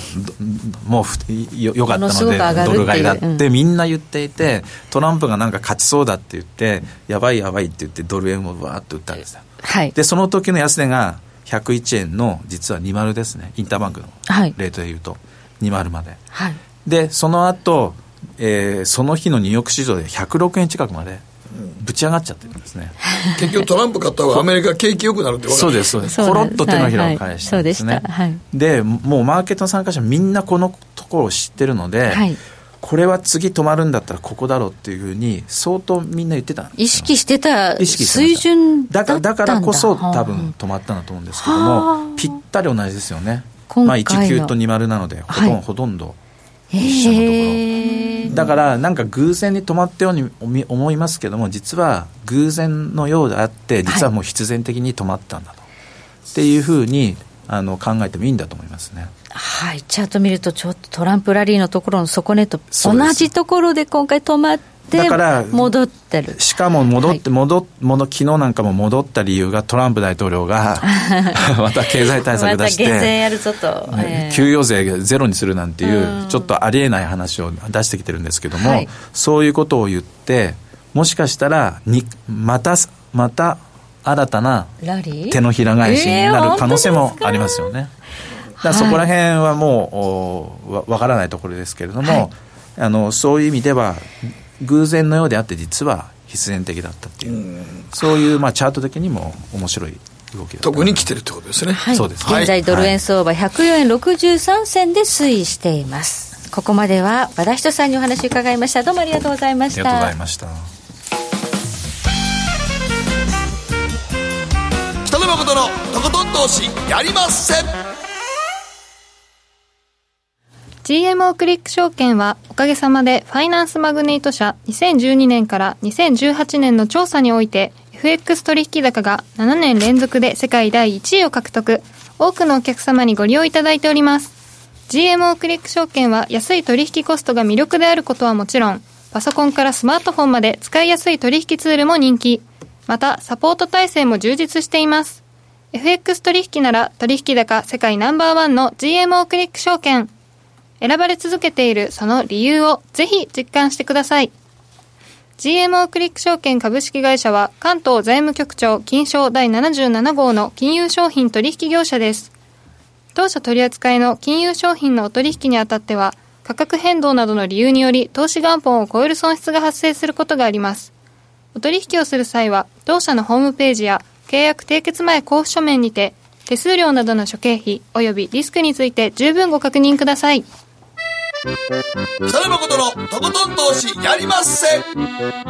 もうふよよかったものでドル買いだってうん。みんな言っていてトランプがなんか勝ちそうだって言ってやばいやばいって言ってドル円をわーっと売ったんですよ。はい。でその時の安値が101円の実は20ですね。インターバンクのはい。レートでいうと。20まで。はい。でその後、えーその日のニューヨーク市場で106円近くまでぶち上がっちゃってるんですね、結局トランプ買った方がアメリカ景気良くなるってそうですそうです。コロッと手のひらを返したんですね、はいはい。そうでした。でもうマーケットの参加者みんなこのところを知ってるので、はい。これは次止まるんだったらここだろうっていうふうに相当みんな言ってたんですよ。意識してた水準だった。んだからだからこそ多は分止まったんだと思うんですけどはあ。もぴったり同じですよね。今まあ回の19と20なのでほとん,、はい。ほとんどあ一緒のところ。だからなんか偶然に止まったように思いますけども実は偶然のようであって実はもう必然的に止まったんだと、っていうふうにあの考えてもいいんだと思いますね。はい。チャート見るとちょっとトランプラリーのところの底値と同じところで今回止まっててだから戻ってる。しかも戻って、戻っ戻昨日なんかも戻った理由がトランプ大統領が また経済対策出して、給与税ゼロにするなんていうちょっとありえない話を出してきてるんですけども、はい、そういうことを言ってもしかしたらにまたまた新たな手のひら返しになる可能性もありますよね。だそこら辺はもうわ分からないところですけれども、はい、あのそういう意味では偶然のようであって実は必然的だったっていう、うそういう、まあ、チャート的にも面白い動き特に来てるってことですね、はい、そうです。現在ドル円相場104円63銭で推移しています、ここまでは和田人さんにお話伺いました。どうもありがとうございました。ありがとうございました。北野誠のとことん投資やりませ。ん GMO クリック証券はおかげさまでファイナンスマグネイト社2012年から2018年の調査において FX 取引高が7年連続で世界第1位を獲得多くのお客様にご利用いただいております。GMO クリック証券は安い取引コストが魅力であることはもちろんパソコンからスマートフォンまで使いやすい取引ツールも人気。またサポート体制も充実しています。FX 取引なら取引高世界ナンバーワンの GMO クリック証券。選ばれ続けているその理由をぜひ実感してください。GMO クリック証券株式会社は関東財務局長金賞第77号の金融商品取引業者です。当社取扱いの金融商品のお取引にあたっては価格変動などの理由により投資元本を超える損失が発生することがあります。お取引をする際は当社のホームページや契約締結前交付書面にて手数料などの諸経費及びリスクについて十分ご確認ください。北野誠のとことん投資やりまっせ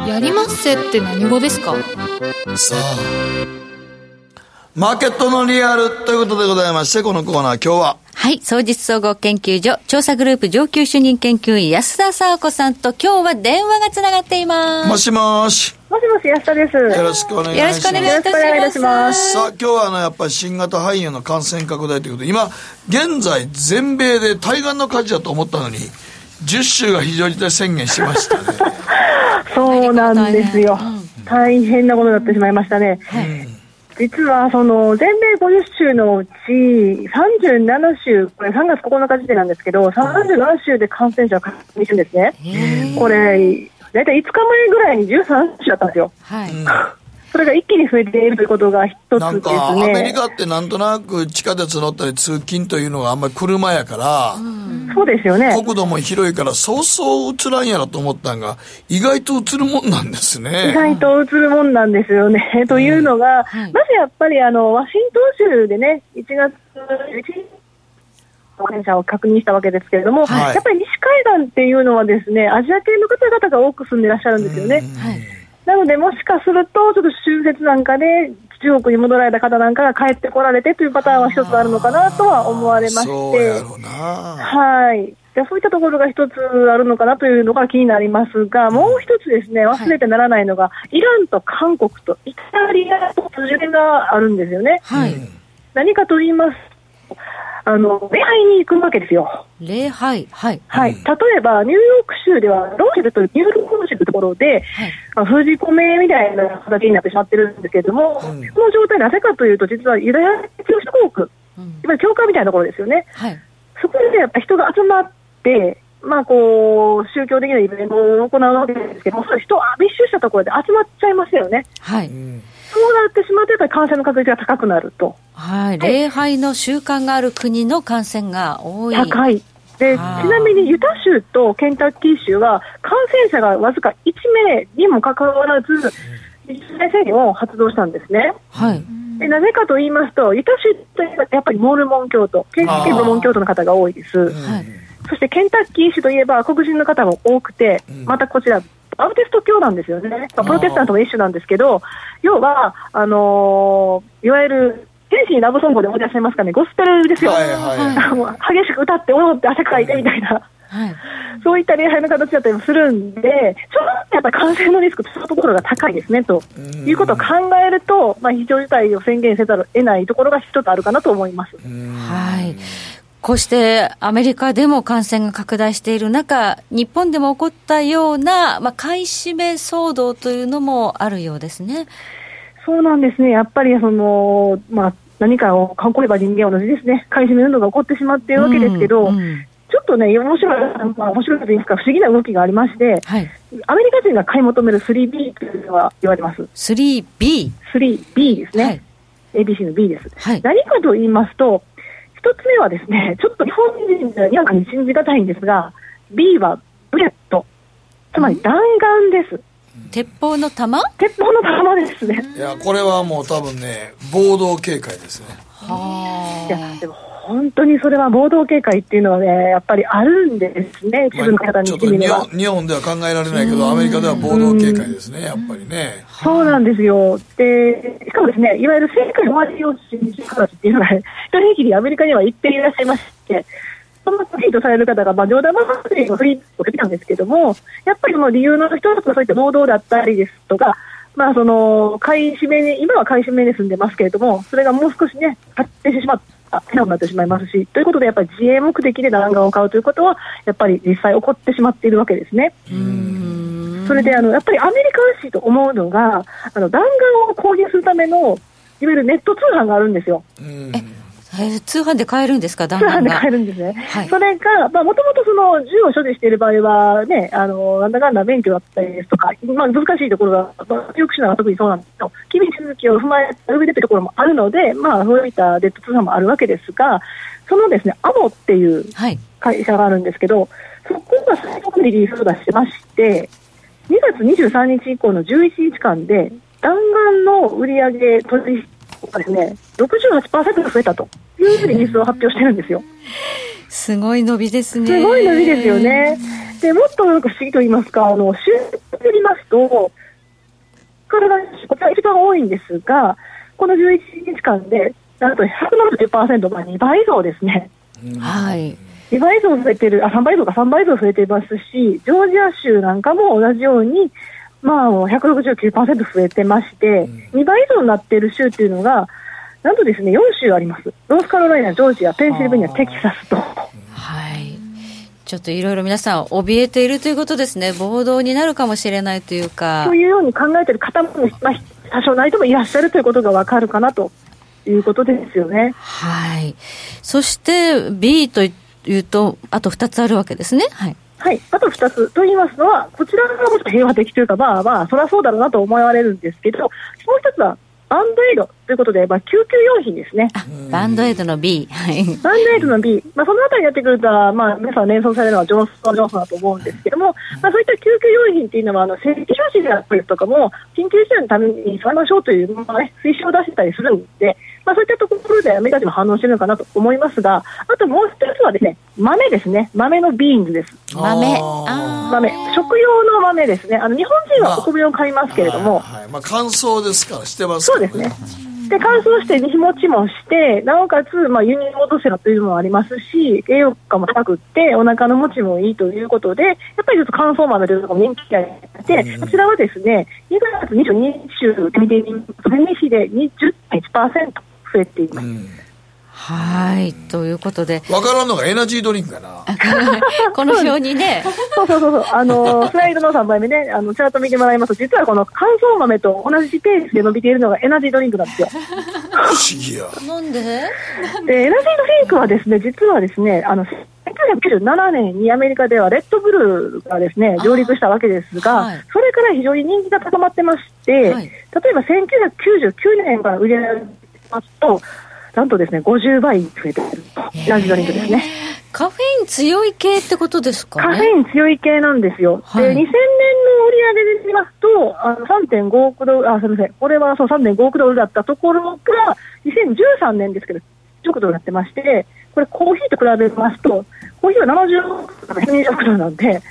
やりまっせって何語ですか？さあマーケットのリアルということでございましてこのコーナー今日ははい。総実総合研究所調査グループ上級主任研究員安田佐和子さんと今日は電話がつながっています。もしもし。もしもし安田です。よろしくお願いします。よろしくお願いいたします。さあ、今日はあの、やっぱり新型肺炎の感染拡大ということで、今、現在全米で対岸の火事だと思ったのに、10州が非常事態宣言しましたね。そうなんですよ。大変なことになってしまいましたね。はい実はその全米50州のうち37州、これ3月9日時点なんですけど、37州で感染者が確認してるんですね。これ、大体5日前ぐらいに13州だったんですよ。はいそれが一気に増えているということが一つですね。なんか、アメリカってなんとなく地下鉄乗ったり通勤というのがあんまり車やから、うん、そうですよね。国土も広いから、そうそう映らんやろと思ったんが、意外と映るもんなんですね。意外と映るもんなんですよね。というのが、はい、まずやっぱりあの、ワシントン州でね、1月1日感染者を確認したわけですけれども、はい、やっぱり西海岸っていうのはですね、アジア系の方々が多く住んでいらっしゃるんですよね。はいなので、もしかすると、ちょっと春節なんかで、中国に戻られた方なんかが帰ってこられてというパターンは一つあるのかなとは思われまして、はい。じゃそういったところが一つあるのかなというのが気になりますが、もう一つですね、忘れてならないのが、はい、イランと韓国とイタリアと通じがあるんですよね。はい。何かと言いますあの、礼拝に行くわけですよ。礼拝はい。はい。例えば、ニューヨーク州では、ローシェルというニューヨーク州というところで、はい、封じ込めみたいな形になってしまってるんですけれども、うん、その状態なぜかというと、実はユダヤ教諸国、うん、いわゆる教会みたいなところですよね。はい。そこでやっぱ人が集まって、まあこう、宗教的なイベントを行うわけですけども、それ人は密集したところで集まっちゃいますよね。はい。うんそうなってしまうと、やっぱり感染の確率が高くなると。はい。礼拝の習慣がある国の感染が多い。高い。で、ちなみにユタ州とケンタッキー州は、感染者がわずか1名にもかかわらず、自治体制限を発動したんですね。はい。でなぜかと言いますと、ユタ州といえばやっぱりモルモン教徒、ケンタッキーモルモン教徒の方が多いです。はい。そしてケンタッキー州といえば黒人の方も多くて、またこちら、バプテスト教なんですよね、プロテスタントの一種なんですけど、要は、あのー、いわゆる天使にラブソングで思い出せますかね、ゴスペルですよ、はいはい、激しく歌って踊って汗かいてみたいな。はい、そういった礼拝の形だったりもするんで、ちょっとやっぱり感染のリスク、そういうところが高いですねと。いうことを考えると、まあ、非常事態を宣言せざるを得ないところが一つあるかなと思います。はいこうしてアメリカでも感染が拡大している中、日本でも起こったような、まあ、買い占め騒動というのもあるようですね。そうなんですね。やっぱりその、まあ、何かを囲えば人間は同じですね。買い占め運動が起こってしまっているわけですけど、うんうん、ちょっとね、面白い、まあ、面白いといいますか、不思議な動きがありまして、はい、アメリカ人が買い求める 3B というのは言われます。3B?3B ですね。はい、ABC の B です。はい、何かと言いますと、一つ目はですね、ちょっと日本人には信じがたいんですが、B はブレット、つまり弾丸です。鉄砲の弾？鉄砲の弾ですね。いや、これはもう多分ね、暴動警戒ですね。はあ。いや、でも本当にそれは暴動警戒っていうのはね、やっぱりあるんですね、自分の方にしてみれば、まあ、日本では考えられないけど、アメリカでは暴動警戒ですね、やっぱりね。そうなんですよ。で、しかもですね、いわゆる世界終わりを信じる人たちっていうのが、一人きりアメリカには行っていらっしゃいまして、そのツイートされる方が、まあ、冗談話のフリーけたんですけども、やっぱりその理由の一つはそういった暴動だったりですとか、まあ、その買い占めに、今は買い占めに住んでますけれども、それがもう少しね、発展してしまった手になってしまいますし、ということで、やっぱり自衛目的で弾丸を買うということは、やっぱり実際起こってしまっているわけですね。それであの、やっぱりアメリカらしいと思うのが、あの弾丸を購入するための、いわゆるネット通販があるんですよ。え通販で買えるんですか、通販で買えるんですね。はい、それが、まあ、もともとその銃を所持している場合は、ね、あの、なんだかんだ免許だったりですとか、まあ、難しいところが、まあ、抑止なら特にそうなんですけど、厳しい続きを踏まえた上でというところもあるので、まあ、そういったデッド通販もあるわけですが、そのですね、アモっていう会社があるんですけど、はい、そこが最後にリリースを出してまして、2月23日以降の11日間で、弾丸の売上取引がですね、68%増えたというリリースを発表してるんですよ。すごい伸びですね。すごい伸びですよね。で、もっとなんか不思議と言いますか、あの、週で見ますと、これが、こちら一番多いんですが、この11日間で、なんと170%、まあ2倍以上ですね。はい。2倍以上増えてる、あ、3倍以上か3倍以上増えていますし、ジョージア州なんかも同じように、まあ、169%増えてまして、2倍以上になっている州っていうのが、なんとですね、4州あります。ロースカロライナ、ジョージア、ペンシルベニア、テキサスと。はい。ちょっといろいろ皆さん、怯えているということですね。暴動になるかもしれないというか。そういうように考えている方も、まあ、多少ないともいらっしゃるということがわかるかなということですよね。はい。そして、B というと、あと2つあるわけですね。はい。はい、あと2つと言いますのは、こちらがもっと平和的というか、まあまあ、そりゃそうだろうなと思われるんですけど、もう1つはバンドエイドということで、まあ、救急用品ですね。バンドエイドの B。はい。バンドエイドの B。まあ、そのあたりになってくると、まあ、皆さん連想されるのはジョンソン・ジョンソンだと思うんですけども、まあ、そういった救急用品っていうのは、あの、正規処置であったりとかも、緊急事態のために使いましょうという、まあね、推奨を出してたりするんで、まあ、そういったところでアメリカ人も反応してるのかなと思いますが、あともう一つはですね、豆ですね。豆のビーンズです。豆。豆。食用の豆ですね。あの、日本人はお米を買いますけれども。はい、まあ、乾燥ですから、してます、ね、そうですね。で、乾燥して日持ちもして、なおかつ、まあ、輸入戻せなというのもありますし、栄養価も高くって、お腹の持ちもいいということで、やっぱりちょっと乾燥豆というのが人気があって、こちらはですね、2月22日週で見てみますと、全日で20.1%増えています。うん。はいということで。分からんのがエナジードリンクかな。この表にね。そうそうそうそう。あの スライドの3枚目ね。あのちらっと見てもらいます。と実はこの乾燥豆と同じペースで伸びているのがエナジードリンクなんですよ。不思議や。なんで？でエナジードリンクはですね実はですねあの1997年にアメリカではレッドブルーがですね上陸したわけですが、はい、それから非常に人気が高まってまして、はい、例えば1999年から売り上げますとなんとですね、50倍増えてるラジドリンクですね。カフェイン強い系ってことですか、ね、カフェイン強い系なんですよ。はい、で、2000年の売り上げで見ますと、あの3.5億ドル、あ、すみません。これはそう3.5億ドルだったところが、2013年ですけど、1億ドルになってまして、これコーヒーと比べますと、コーヒーは70億とか120億ドルなんで、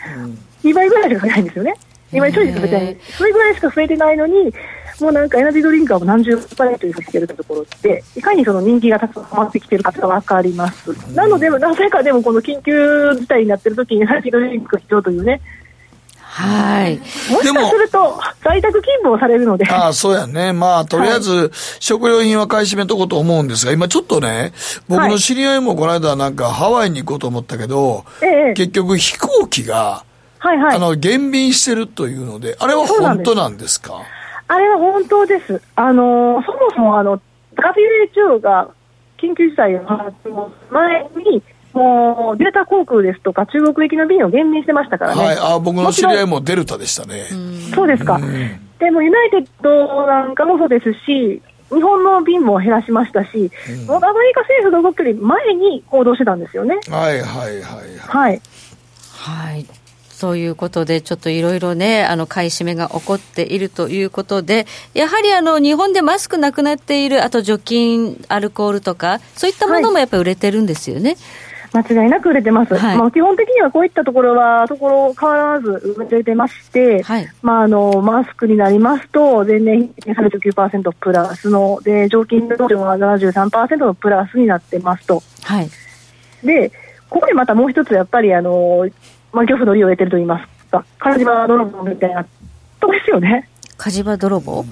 2倍ぐらいしか増えないんですよね。2倍ちょいしか増えてない。それぐらいしか増えてないのに、もうなんかエナジードリンクはもう何十倍というふうにしてるところで、いかにその人気がたくさん溜まってきてるかが分かります。なので、なぜかでもこの緊急事態になってる時にエナジードリンクが必要というね、はい。もしかすると、在宅勤務をされるので。ああ、そうやね。まあ、とりあえず、食料品は買い占めとこうと思うんですが、今ちょっとね、僕の知り合いもこの間なんかハワイに行こうと思ったけど、ええ、結局飛行機が、はいはい。あの、減便してるというので、あれは本当なんですかあれは本当です。あの、そもそもあの、WHO が緊急事態を発表前に、もうデルタ航空ですとか、中国行きの便を減便してましたからね。はい、あ僕の知り合いもデルタでしたね。そうですか。でも、ユナイテッドなんかもそうですし、日本の便も減らしましたし、うん、アメリカ政府の動きより前に行動してたんですよね。はいはいはい。はい。はい。そういうことで、ちょっといろいろね、あの、買い占めが起こっているということで、やはりあの、日本でマスクなくなっている、あと除菌、アルコールとか、そういったものもやっぱり売れてるんですよね。はい間違いなく売れてます、はい、まあ、基本的にはこういったところは、ところ変わらず売れてまして、はい、まあ、あのマスクになりますと、前年比39%プラスの、で常勤の量は73%のプラスになってますと。はい、で、ここでまたもう一つ、やっぱりあの、まあ、漁夫の利を得てると言いますか、火事場泥棒みたいなとこですよね。火事場泥棒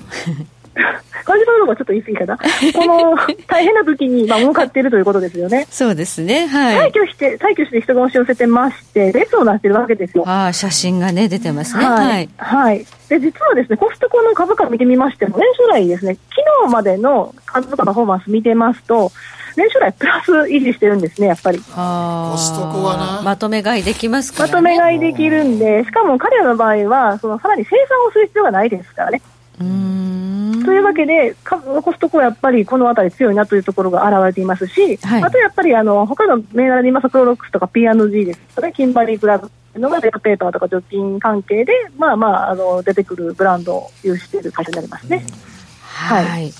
感じたのがちょっと言い過ぎかな。この大変な時に、まあ、儲かっているということですよね。そうですね。はい。退去して、退去して人が押し寄せてまして、列をなってるわけですよ。ああ、写真がね、出てますね。はい。はい。で、実はですね、コストコの株価見てみましても、年初来ですね、昨日までの株価パフォーマンス見てますと、年初来プラス維持してるんですね、やっぱり。コストコはな。まとめ買いできますから、ね、まとめ買いできるんで、しかも彼らの場合は、そのさらに生産をする必要がないですからね。というわけで、コストコはやっぱりこの辺り強いなというところが現れていますし、はい、あとやっぱりあの他の銘柄で言いますと、クロロックスとか P&G です。とか、ね、キンバリークラブのがデッペーパーとか除菌関係で、まあまあ、あの出てくるブランドを有している会社になりますね。はい、はい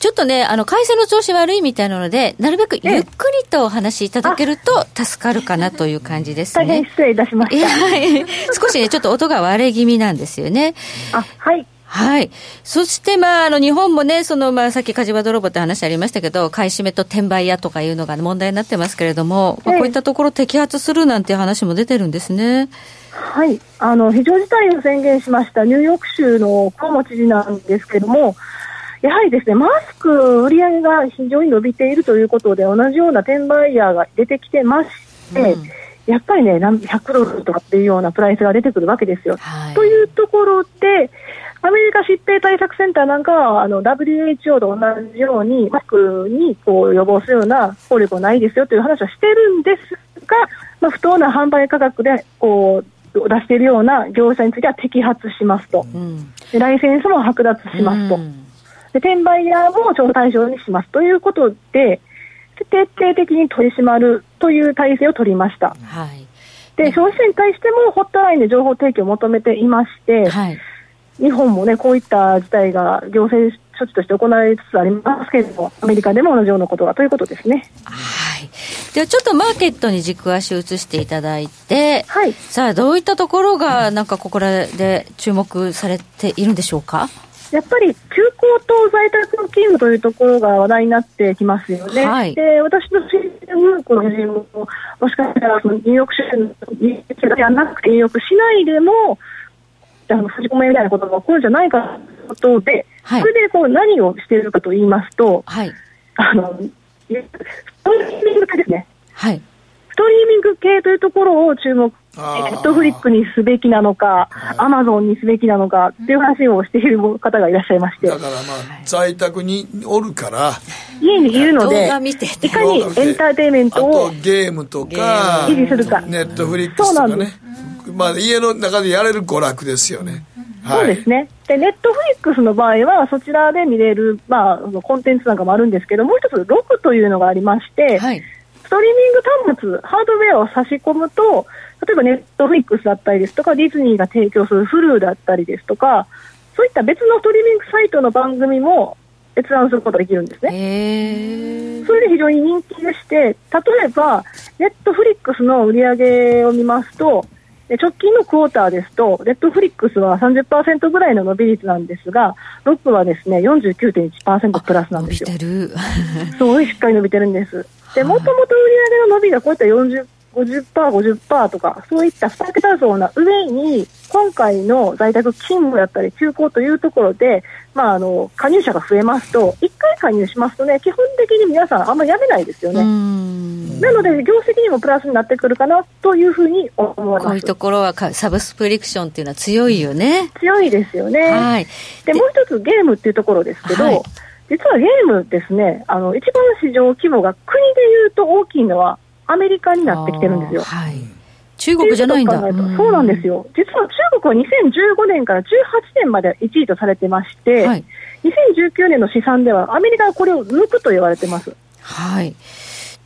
ちょっとね、あの、回線の調子悪いみたいなので、なるべくゆっくりとお話しいただけると助かるかなという感じですね。大変失礼いたしました。はい。少しね、ちょっと音が割れ気味なんですよね。あ、はい。はい。そして、まあ、あの、日本もね、その、まあ、さっき火事場泥棒って話ありましたけど、買い占めと転売屋とかいうのが問題になってますけれども、まあ、こういったところ摘発するなんていう話も出てるんですね。はい。あの、非常事態を宣言しましたニューヨーク州のコモ知事なんですけれども、やはりですね、マスク売り上げが非常に伸びているということで、同じような転売ヤーが出てきてまして、うんやっぱりね、100ドルとかっていうようなプライスが出てくるわけですよ。はい、というところで、アメリカ疾病対策センターなんかは、あの、WHO と同じように、マスクにこう予防するような効力はないですよという話はしてるんですが、まあ、不当な販売価格で、こう、出しているような業者については摘発しますと。うん、でライセンスも剥奪しますと。うん、で転売屋も調査対象にしますということで、徹底的に取り締まるという体制を取りました。はい、で消費者に対してもホットラインで情報提供を求めていまして、はい日本もね、こういった事態が行政処置として行われつつありますけれども、アメリカでも同じようなことがということですね。はい。ではちょっとマーケットに軸足を移していただいて、はい。さあ、どういったところが、なんかここらで注目されているんでしょうか？やっぱり休校と在宅勤務というところが話題になってきますよね。はい、で私の知り合いの友人も、もしかしたらそのニューヨーク州にではなくて、ニューヨーク市内でも、あの閉じ込めみたいなことが起こるんじゃないかということで、はい、それでこう何をしているかと言いますと、はい、あのストリーミング系ですね。はい。ストリーミング系というところを注目ネットフリックにすべきなのか、アマゾンにすべきなのかっていう話をしている方がいらっしゃいまして。だからまあ、在宅におるから、家にいるので、いかにエンターテインメントをゲームとか、維持するか。ネットフリックスとかね。まあ、家の中でやれる娯楽ですよね。そうですね。で、ネットフリックスの場合は、そちらで見れる、まあ、コンテンツなんかもあるんですけど、もう一つ、ログというのがありまして、はい、ストリーミング端末、ハードウェアを差し込むと、例えばネットフリックスだったりですとか、ディズニーが提供するフルーだったりですとか、そういった別のストリーミングサイトの番組も閲覧することができるんですね。それで非常に人気でして、例えば、ネットフリックスの売り上げを見ますと、直近のクォーターですと、ネットフリックスは30%ぐらいの伸び率なんですが、ロックはですね、49.1%プラスなんですよ。伸びてる。すごいしっかり伸びてるんです。で、もともと売り上げの伸びがこういった40 50%、50%とか、そういった2桁増な上に、今回の在宅勤務だったり、休校というところで、まあ、あの加入者が増えますと、1回加入しますとね、基本的に皆さん、あんまりやめないですよね。なので、業績にもプラスになってくるかなというふうに思いますこういうところはサブスプリクションっていうのは強いよね。強いですよね。はい、でもう一つ、ゲームっていうところですけど、はい実はゲームですね、あの一番市場規模が国でいうと大きいのはアメリカになってきてるんですよ。はい、中国じゃないんだ。そうなんですよ。実は中国は2015年から18年まで1位とされてまして、はい、2019年の試算ではアメリカがこれを抜くと言われてます。はい。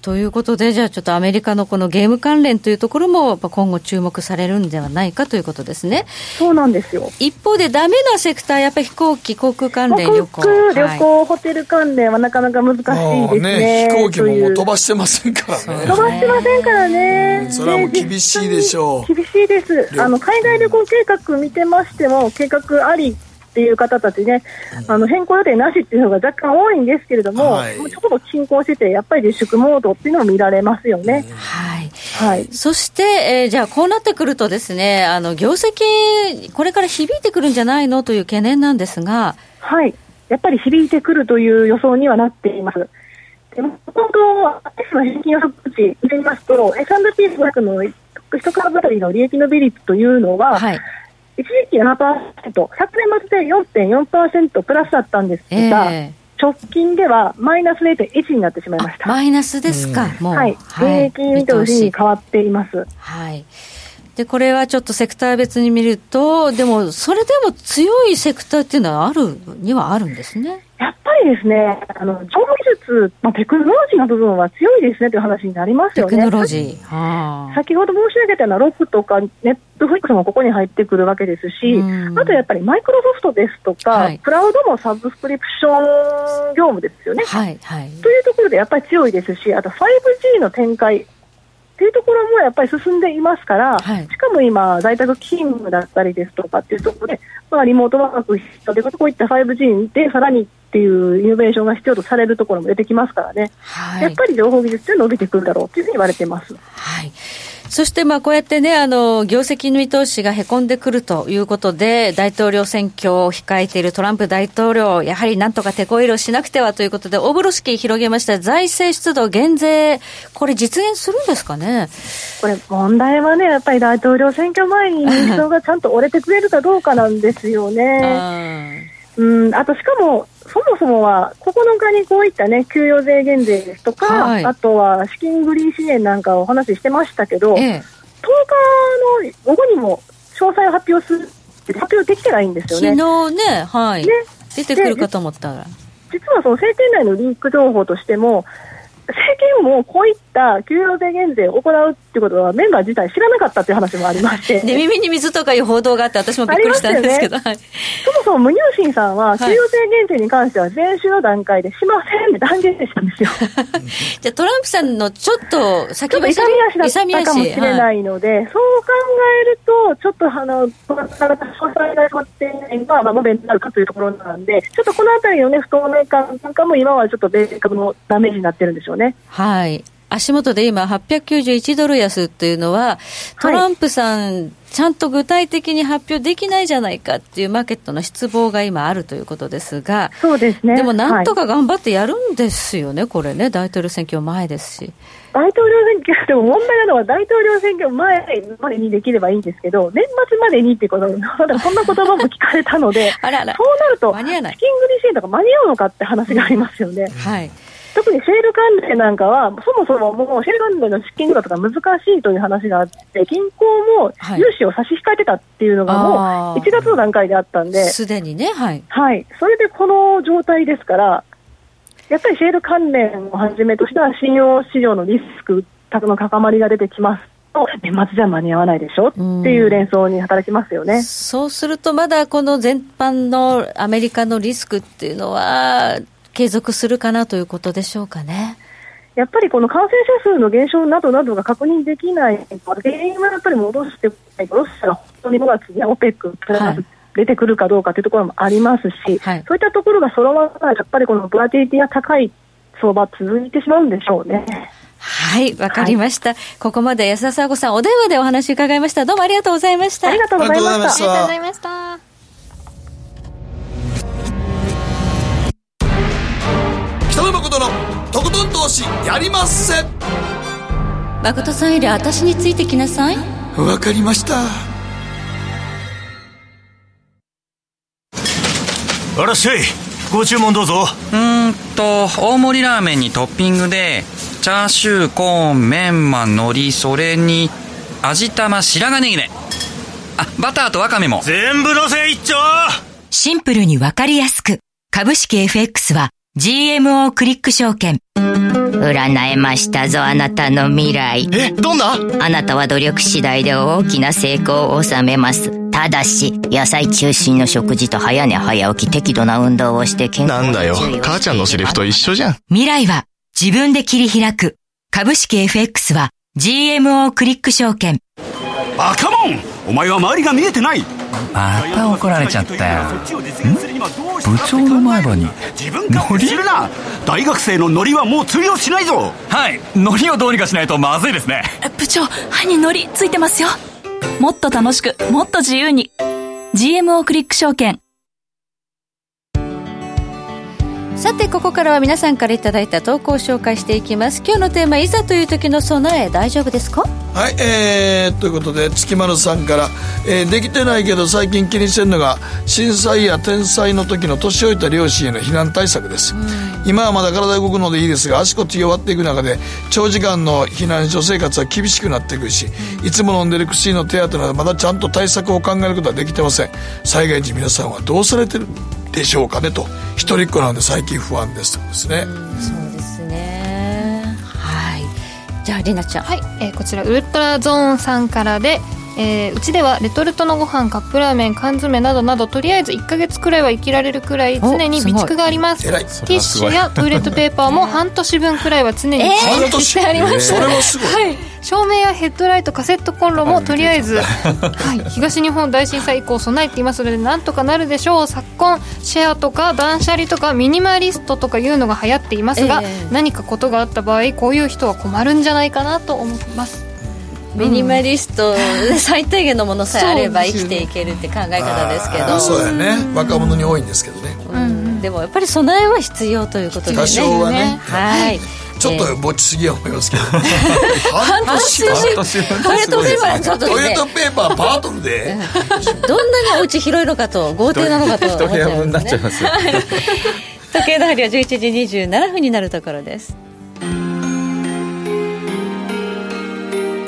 ということで、じゃあちょっとアメリカのこのゲーム関連というところも今後注目されるんではないかということですね。そうなんですよ。一方でダメなセクター、やっぱり飛行機、航空関連、旅行。旅行、はい、ホテル関連はなかなか難しいですね。ね飛行機も飛ばしてませんからね。飛ばしてませんからね。それはもう厳しいでしょう。厳しいです。あの、海外旅行計画見てましても、計画ありっていう方たちね、あの変更予定なしっていうのが若干多いんですけれども、はい、ちょこっと進行してて、やっぱり自粛モードっていうのを見られますよね。はい。はい。そして、えー、じゃあこうなってくるとですね、あの、業績、これから響いてくるんじゃないのという懸念なんですが。はい。やっぱり響いてくるという予想にはなっています。でも、本当、S の平均予測値見てみますと、S&P500 の一株当たりの利益の比率というのは、はい、一時期7%、昨年末で4.4%プラスだったんですが、えー、直近ではマイナス0.1になってしまいました。マイナスですか、うん、もう。はい。平均見通しに変わっています。はい。で、これはちょっとセクター別に見ると、でも、それでも強いセクターっていうのはあるにはあるんですね。やっぱりですね、あの情報技術、まあ、テクノロジーの部分は強いですねという話になりますよね。テクノロジー。先ほど申し上げたようなロックとかネットフリックスもここに入ってくるわけですし、あとやっぱりマイクロソフトですとか、はい、クラウドもサブスクリプション業務ですよね。はいはい、というところでやっぱり強いですし、あと 5G の展開、というところもやっぱり進んでいますから、はい、しかも今、在宅勤務だったりですとかっていうところで、まあ、リモートワーク必要で、こういった 5G でさらにっていうイノベーションが必要とされるところも出てきますからね、はい、やっぱり情報技術って伸びてくるだろうというふうに言われてます。はいそしてまあこうやってね、あの、業績の見通しがへこんでくるということで、大統領選挙を控えているトランプ大統領、やはりなんとか手こ入れをしなくてはということで、大風呂敷広げました財政出動減税、これ実現するんですかね？これ問題はね、やっぱり大統領選挙前に民主党がちゃんと折れてくれるかどうかなんですよね。うん、あとしかも、そもそもは9日にこういったね、給与税減税ですとか、はい、あとは資金繰り支援なんかをお話ししてましたけど、ええ、10日の午後にも詳細を発表する、発表できてないんですよね。昨日ね、はい。ね、出てくるかと思ったら。実はその政権内のリーク情報としても、政権もこういった給与税減税を行うってことは、メンバー自体知らなかったっていう話もありまして。で、耳に水とかいう報道があって、私もびっくりしたんですけど、ね、そもそも無入信さんは、給与税減税に関しては、前週の段階でしませんって断言したんですよ。じゃあ、トランプさんのちょっと先走り、勇み足だったかもしれないので、はい、そう考えると、ちょっと、あの、なかなか詳細がっていないのが、まあ、ベになるかというところなんで、ちょっとこのあたりのね、不透明感なんかも今はちょっと米株のダメージになってるんでしょうね。はい。足元で今、891ドル安っていうのは、トランプさん、ちゃんと具体的に発表できないじゃないかっていうマーケットの失望が今あるということですが、そうですね。でもなんとか頑張ってやるんですよね、はい、これね、大統領選挙前ですし。大統領選挙でも問題なのは大統領選挙前までにできればいいんですけど、年末までにってことまだそんな言葉も聞かれたので、あららそうなると、資金繰り支援とか間に合うのかって話がありますよね。はい特にシェール関連なんかは、そもそももうシェール関連の資金とか難しいという話があって、銀行も融資を差し控えてたっていうのがもう1月の段階であったんで、すでにね、はい。はい。それでこの状態ですから、やっぱりシェール関連をはじめとした信用市場のリスクの高まりが出てきますと、年末じゃ間に合わないでしょっていう連想に働きますよね。そうすると、まだこの全般のアメリカのリスクっていうのは、継続するかなということでしょうかね。やっぱりこの感染者数の減少などなどが確認できない、原因はやっぱり戻して、ロシアが本当に5月に OPEC プラス出てくるかどうかというところもありますし、はい、そういったところがそのままやっぱりこのボラティリティが高い相場続いてしまうんでしょうね。ははい、わかりました。ここまで安田沙子さん、お電話でお話伺いました。どうもありがとうございました。ありがとうございました。ありがとうございました。北野誠のとことん投資やりまっせ。誠さんより私についてきなさい。わかりました。あらっしゃい。ご注文どうぞ。うんと大盛りラーメンにトッピングでチャーシューコーンメンマ海苔それに味玉白髪ネギねあバターとワカメも。全部のせ一丁。シンプルにわかりやすく。株式 FX は GMO クリック証券。占えましたぞあなたの未来。えどんな？あなたは努力次第で大きな成功を収めます。ただし野菜中心の食事と早寝早起き適度な運動をして健康なんだよ。母ちゃんのセリフと一緒じゃん。未来は自分で切り開く。株式 FX は GMO クリック証券。バカモン!お前は周りが見えてないまた怒られちゃったよ。部長の前歯にノリするな！大学生のノリはもう通用しないぞ！はい。ノリをどうにかしないとまずいですね。部長歯にノリついてますよ。もっと楽しくもっと自由に。GMO クリック証券さてここからは皆さんからいただいた投稿を紹介していきます。今日のテーマいざという時の備え大丈夫ですか？はいえー、ということで月丸さんから、えー、できてないけど最近気にしてるのが震災や天災の時の年老いた両親への避難対策です、今はまだ体動くのでいいですが足腰弱っていく中で長時間の避難所生活は厳しくなっていくし、いつも飲んでる薬の手当などまだちゃんと対策を考えることはできてません。災害時皆さんはどうされてる？でしょうかねと。一人っ子なんで最近不安です。とですね。そうですね。はい。じゃありなちゃん。はい、えー、こちらウルトラゾーンさんからでえー、うちではレトルトのご飯カップラーメン缶詰などなどとりあえず1か月くらいは生きられるくらい常に備蓄があります。ティッシュやトイレットペーパーも 半年分くらいは常に備蓄してあります、照明やヘッドライトカセットコンロもとりあえず、はい、東日本大震災以降備えていますのでなんとかなるでしょう。昨今シェアとか断捨離とかミニマリストとかいうのが流行っていますが、えー、何かことがあった場合こういう人は困るんじゃないかなと思いますミニマリスト、最低限のものさえあれば生きていけるって考え方ですけど。そうやね。若者に多いんですけどね、うん、でもやっぱり備えは必要ということでね。多少はね。はい。ちょっとぼっちすぎは思いますけど。半年半年トイレットペーパーちょっとトイレットペーパーバートルで。どんなにお家広いのかと豪邸なのかと。思っちゃいますね時計の針は11時27分になるところです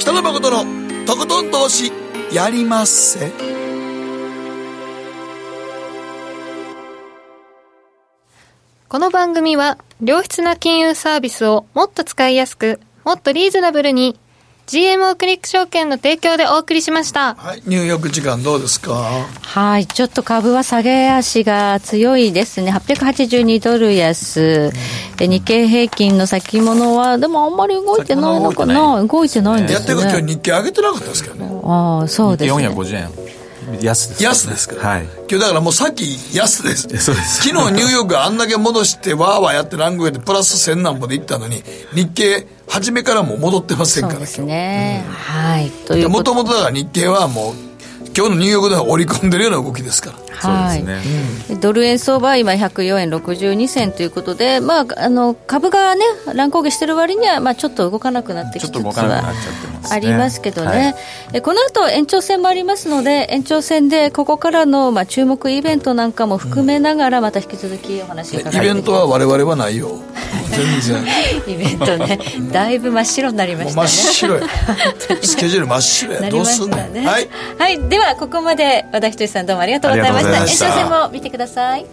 北野誠のとことん投資やりまっせこの番組は良質な金融サービスをもっと使いやすくもっとリーズナブルに GMO クリック証券の提供でお送りしました。はい、入浴時間どうですか？はい、ちょっと株は下げ足が強いですね。882ドル安。で日経平均の先物は、でもあんまり動いてないのかな？動いてないんですね。やってる今日日経上げてなかったですけどね。ああ、そうですね。450円。安です安ですから、はい、今日だからもうさっき安です。そうです。昨日ニューヨークあんだけ戻してわーわーやってラングウェイでプラス1000何歩で行ったのに日経初めからも戻ってませんから。そうですね、うん、はい。というもともとだから日経はもう今日のニューヨークでは織り込んでるような動きですから。はい、ねうん、ドル円相場は今104円62銭ということで、まあ、あの株がね乱高下してる割には、まあ、ちょっと動かなくなってきつつはありますけどね、はい、この後延長戦もありますので延長戦でここからの、まあ、注目イベントなんかも含めながらまた引き続きお話伺い、うん、イベントは我々はないよ。全然イベントね。だいぶ真っ白になりましたね。真っ白スケジュール真っ白や、どうすんの、ね、はい、はい、ではここまで和田仁さんどうもありがとうございました。延長戦も見てください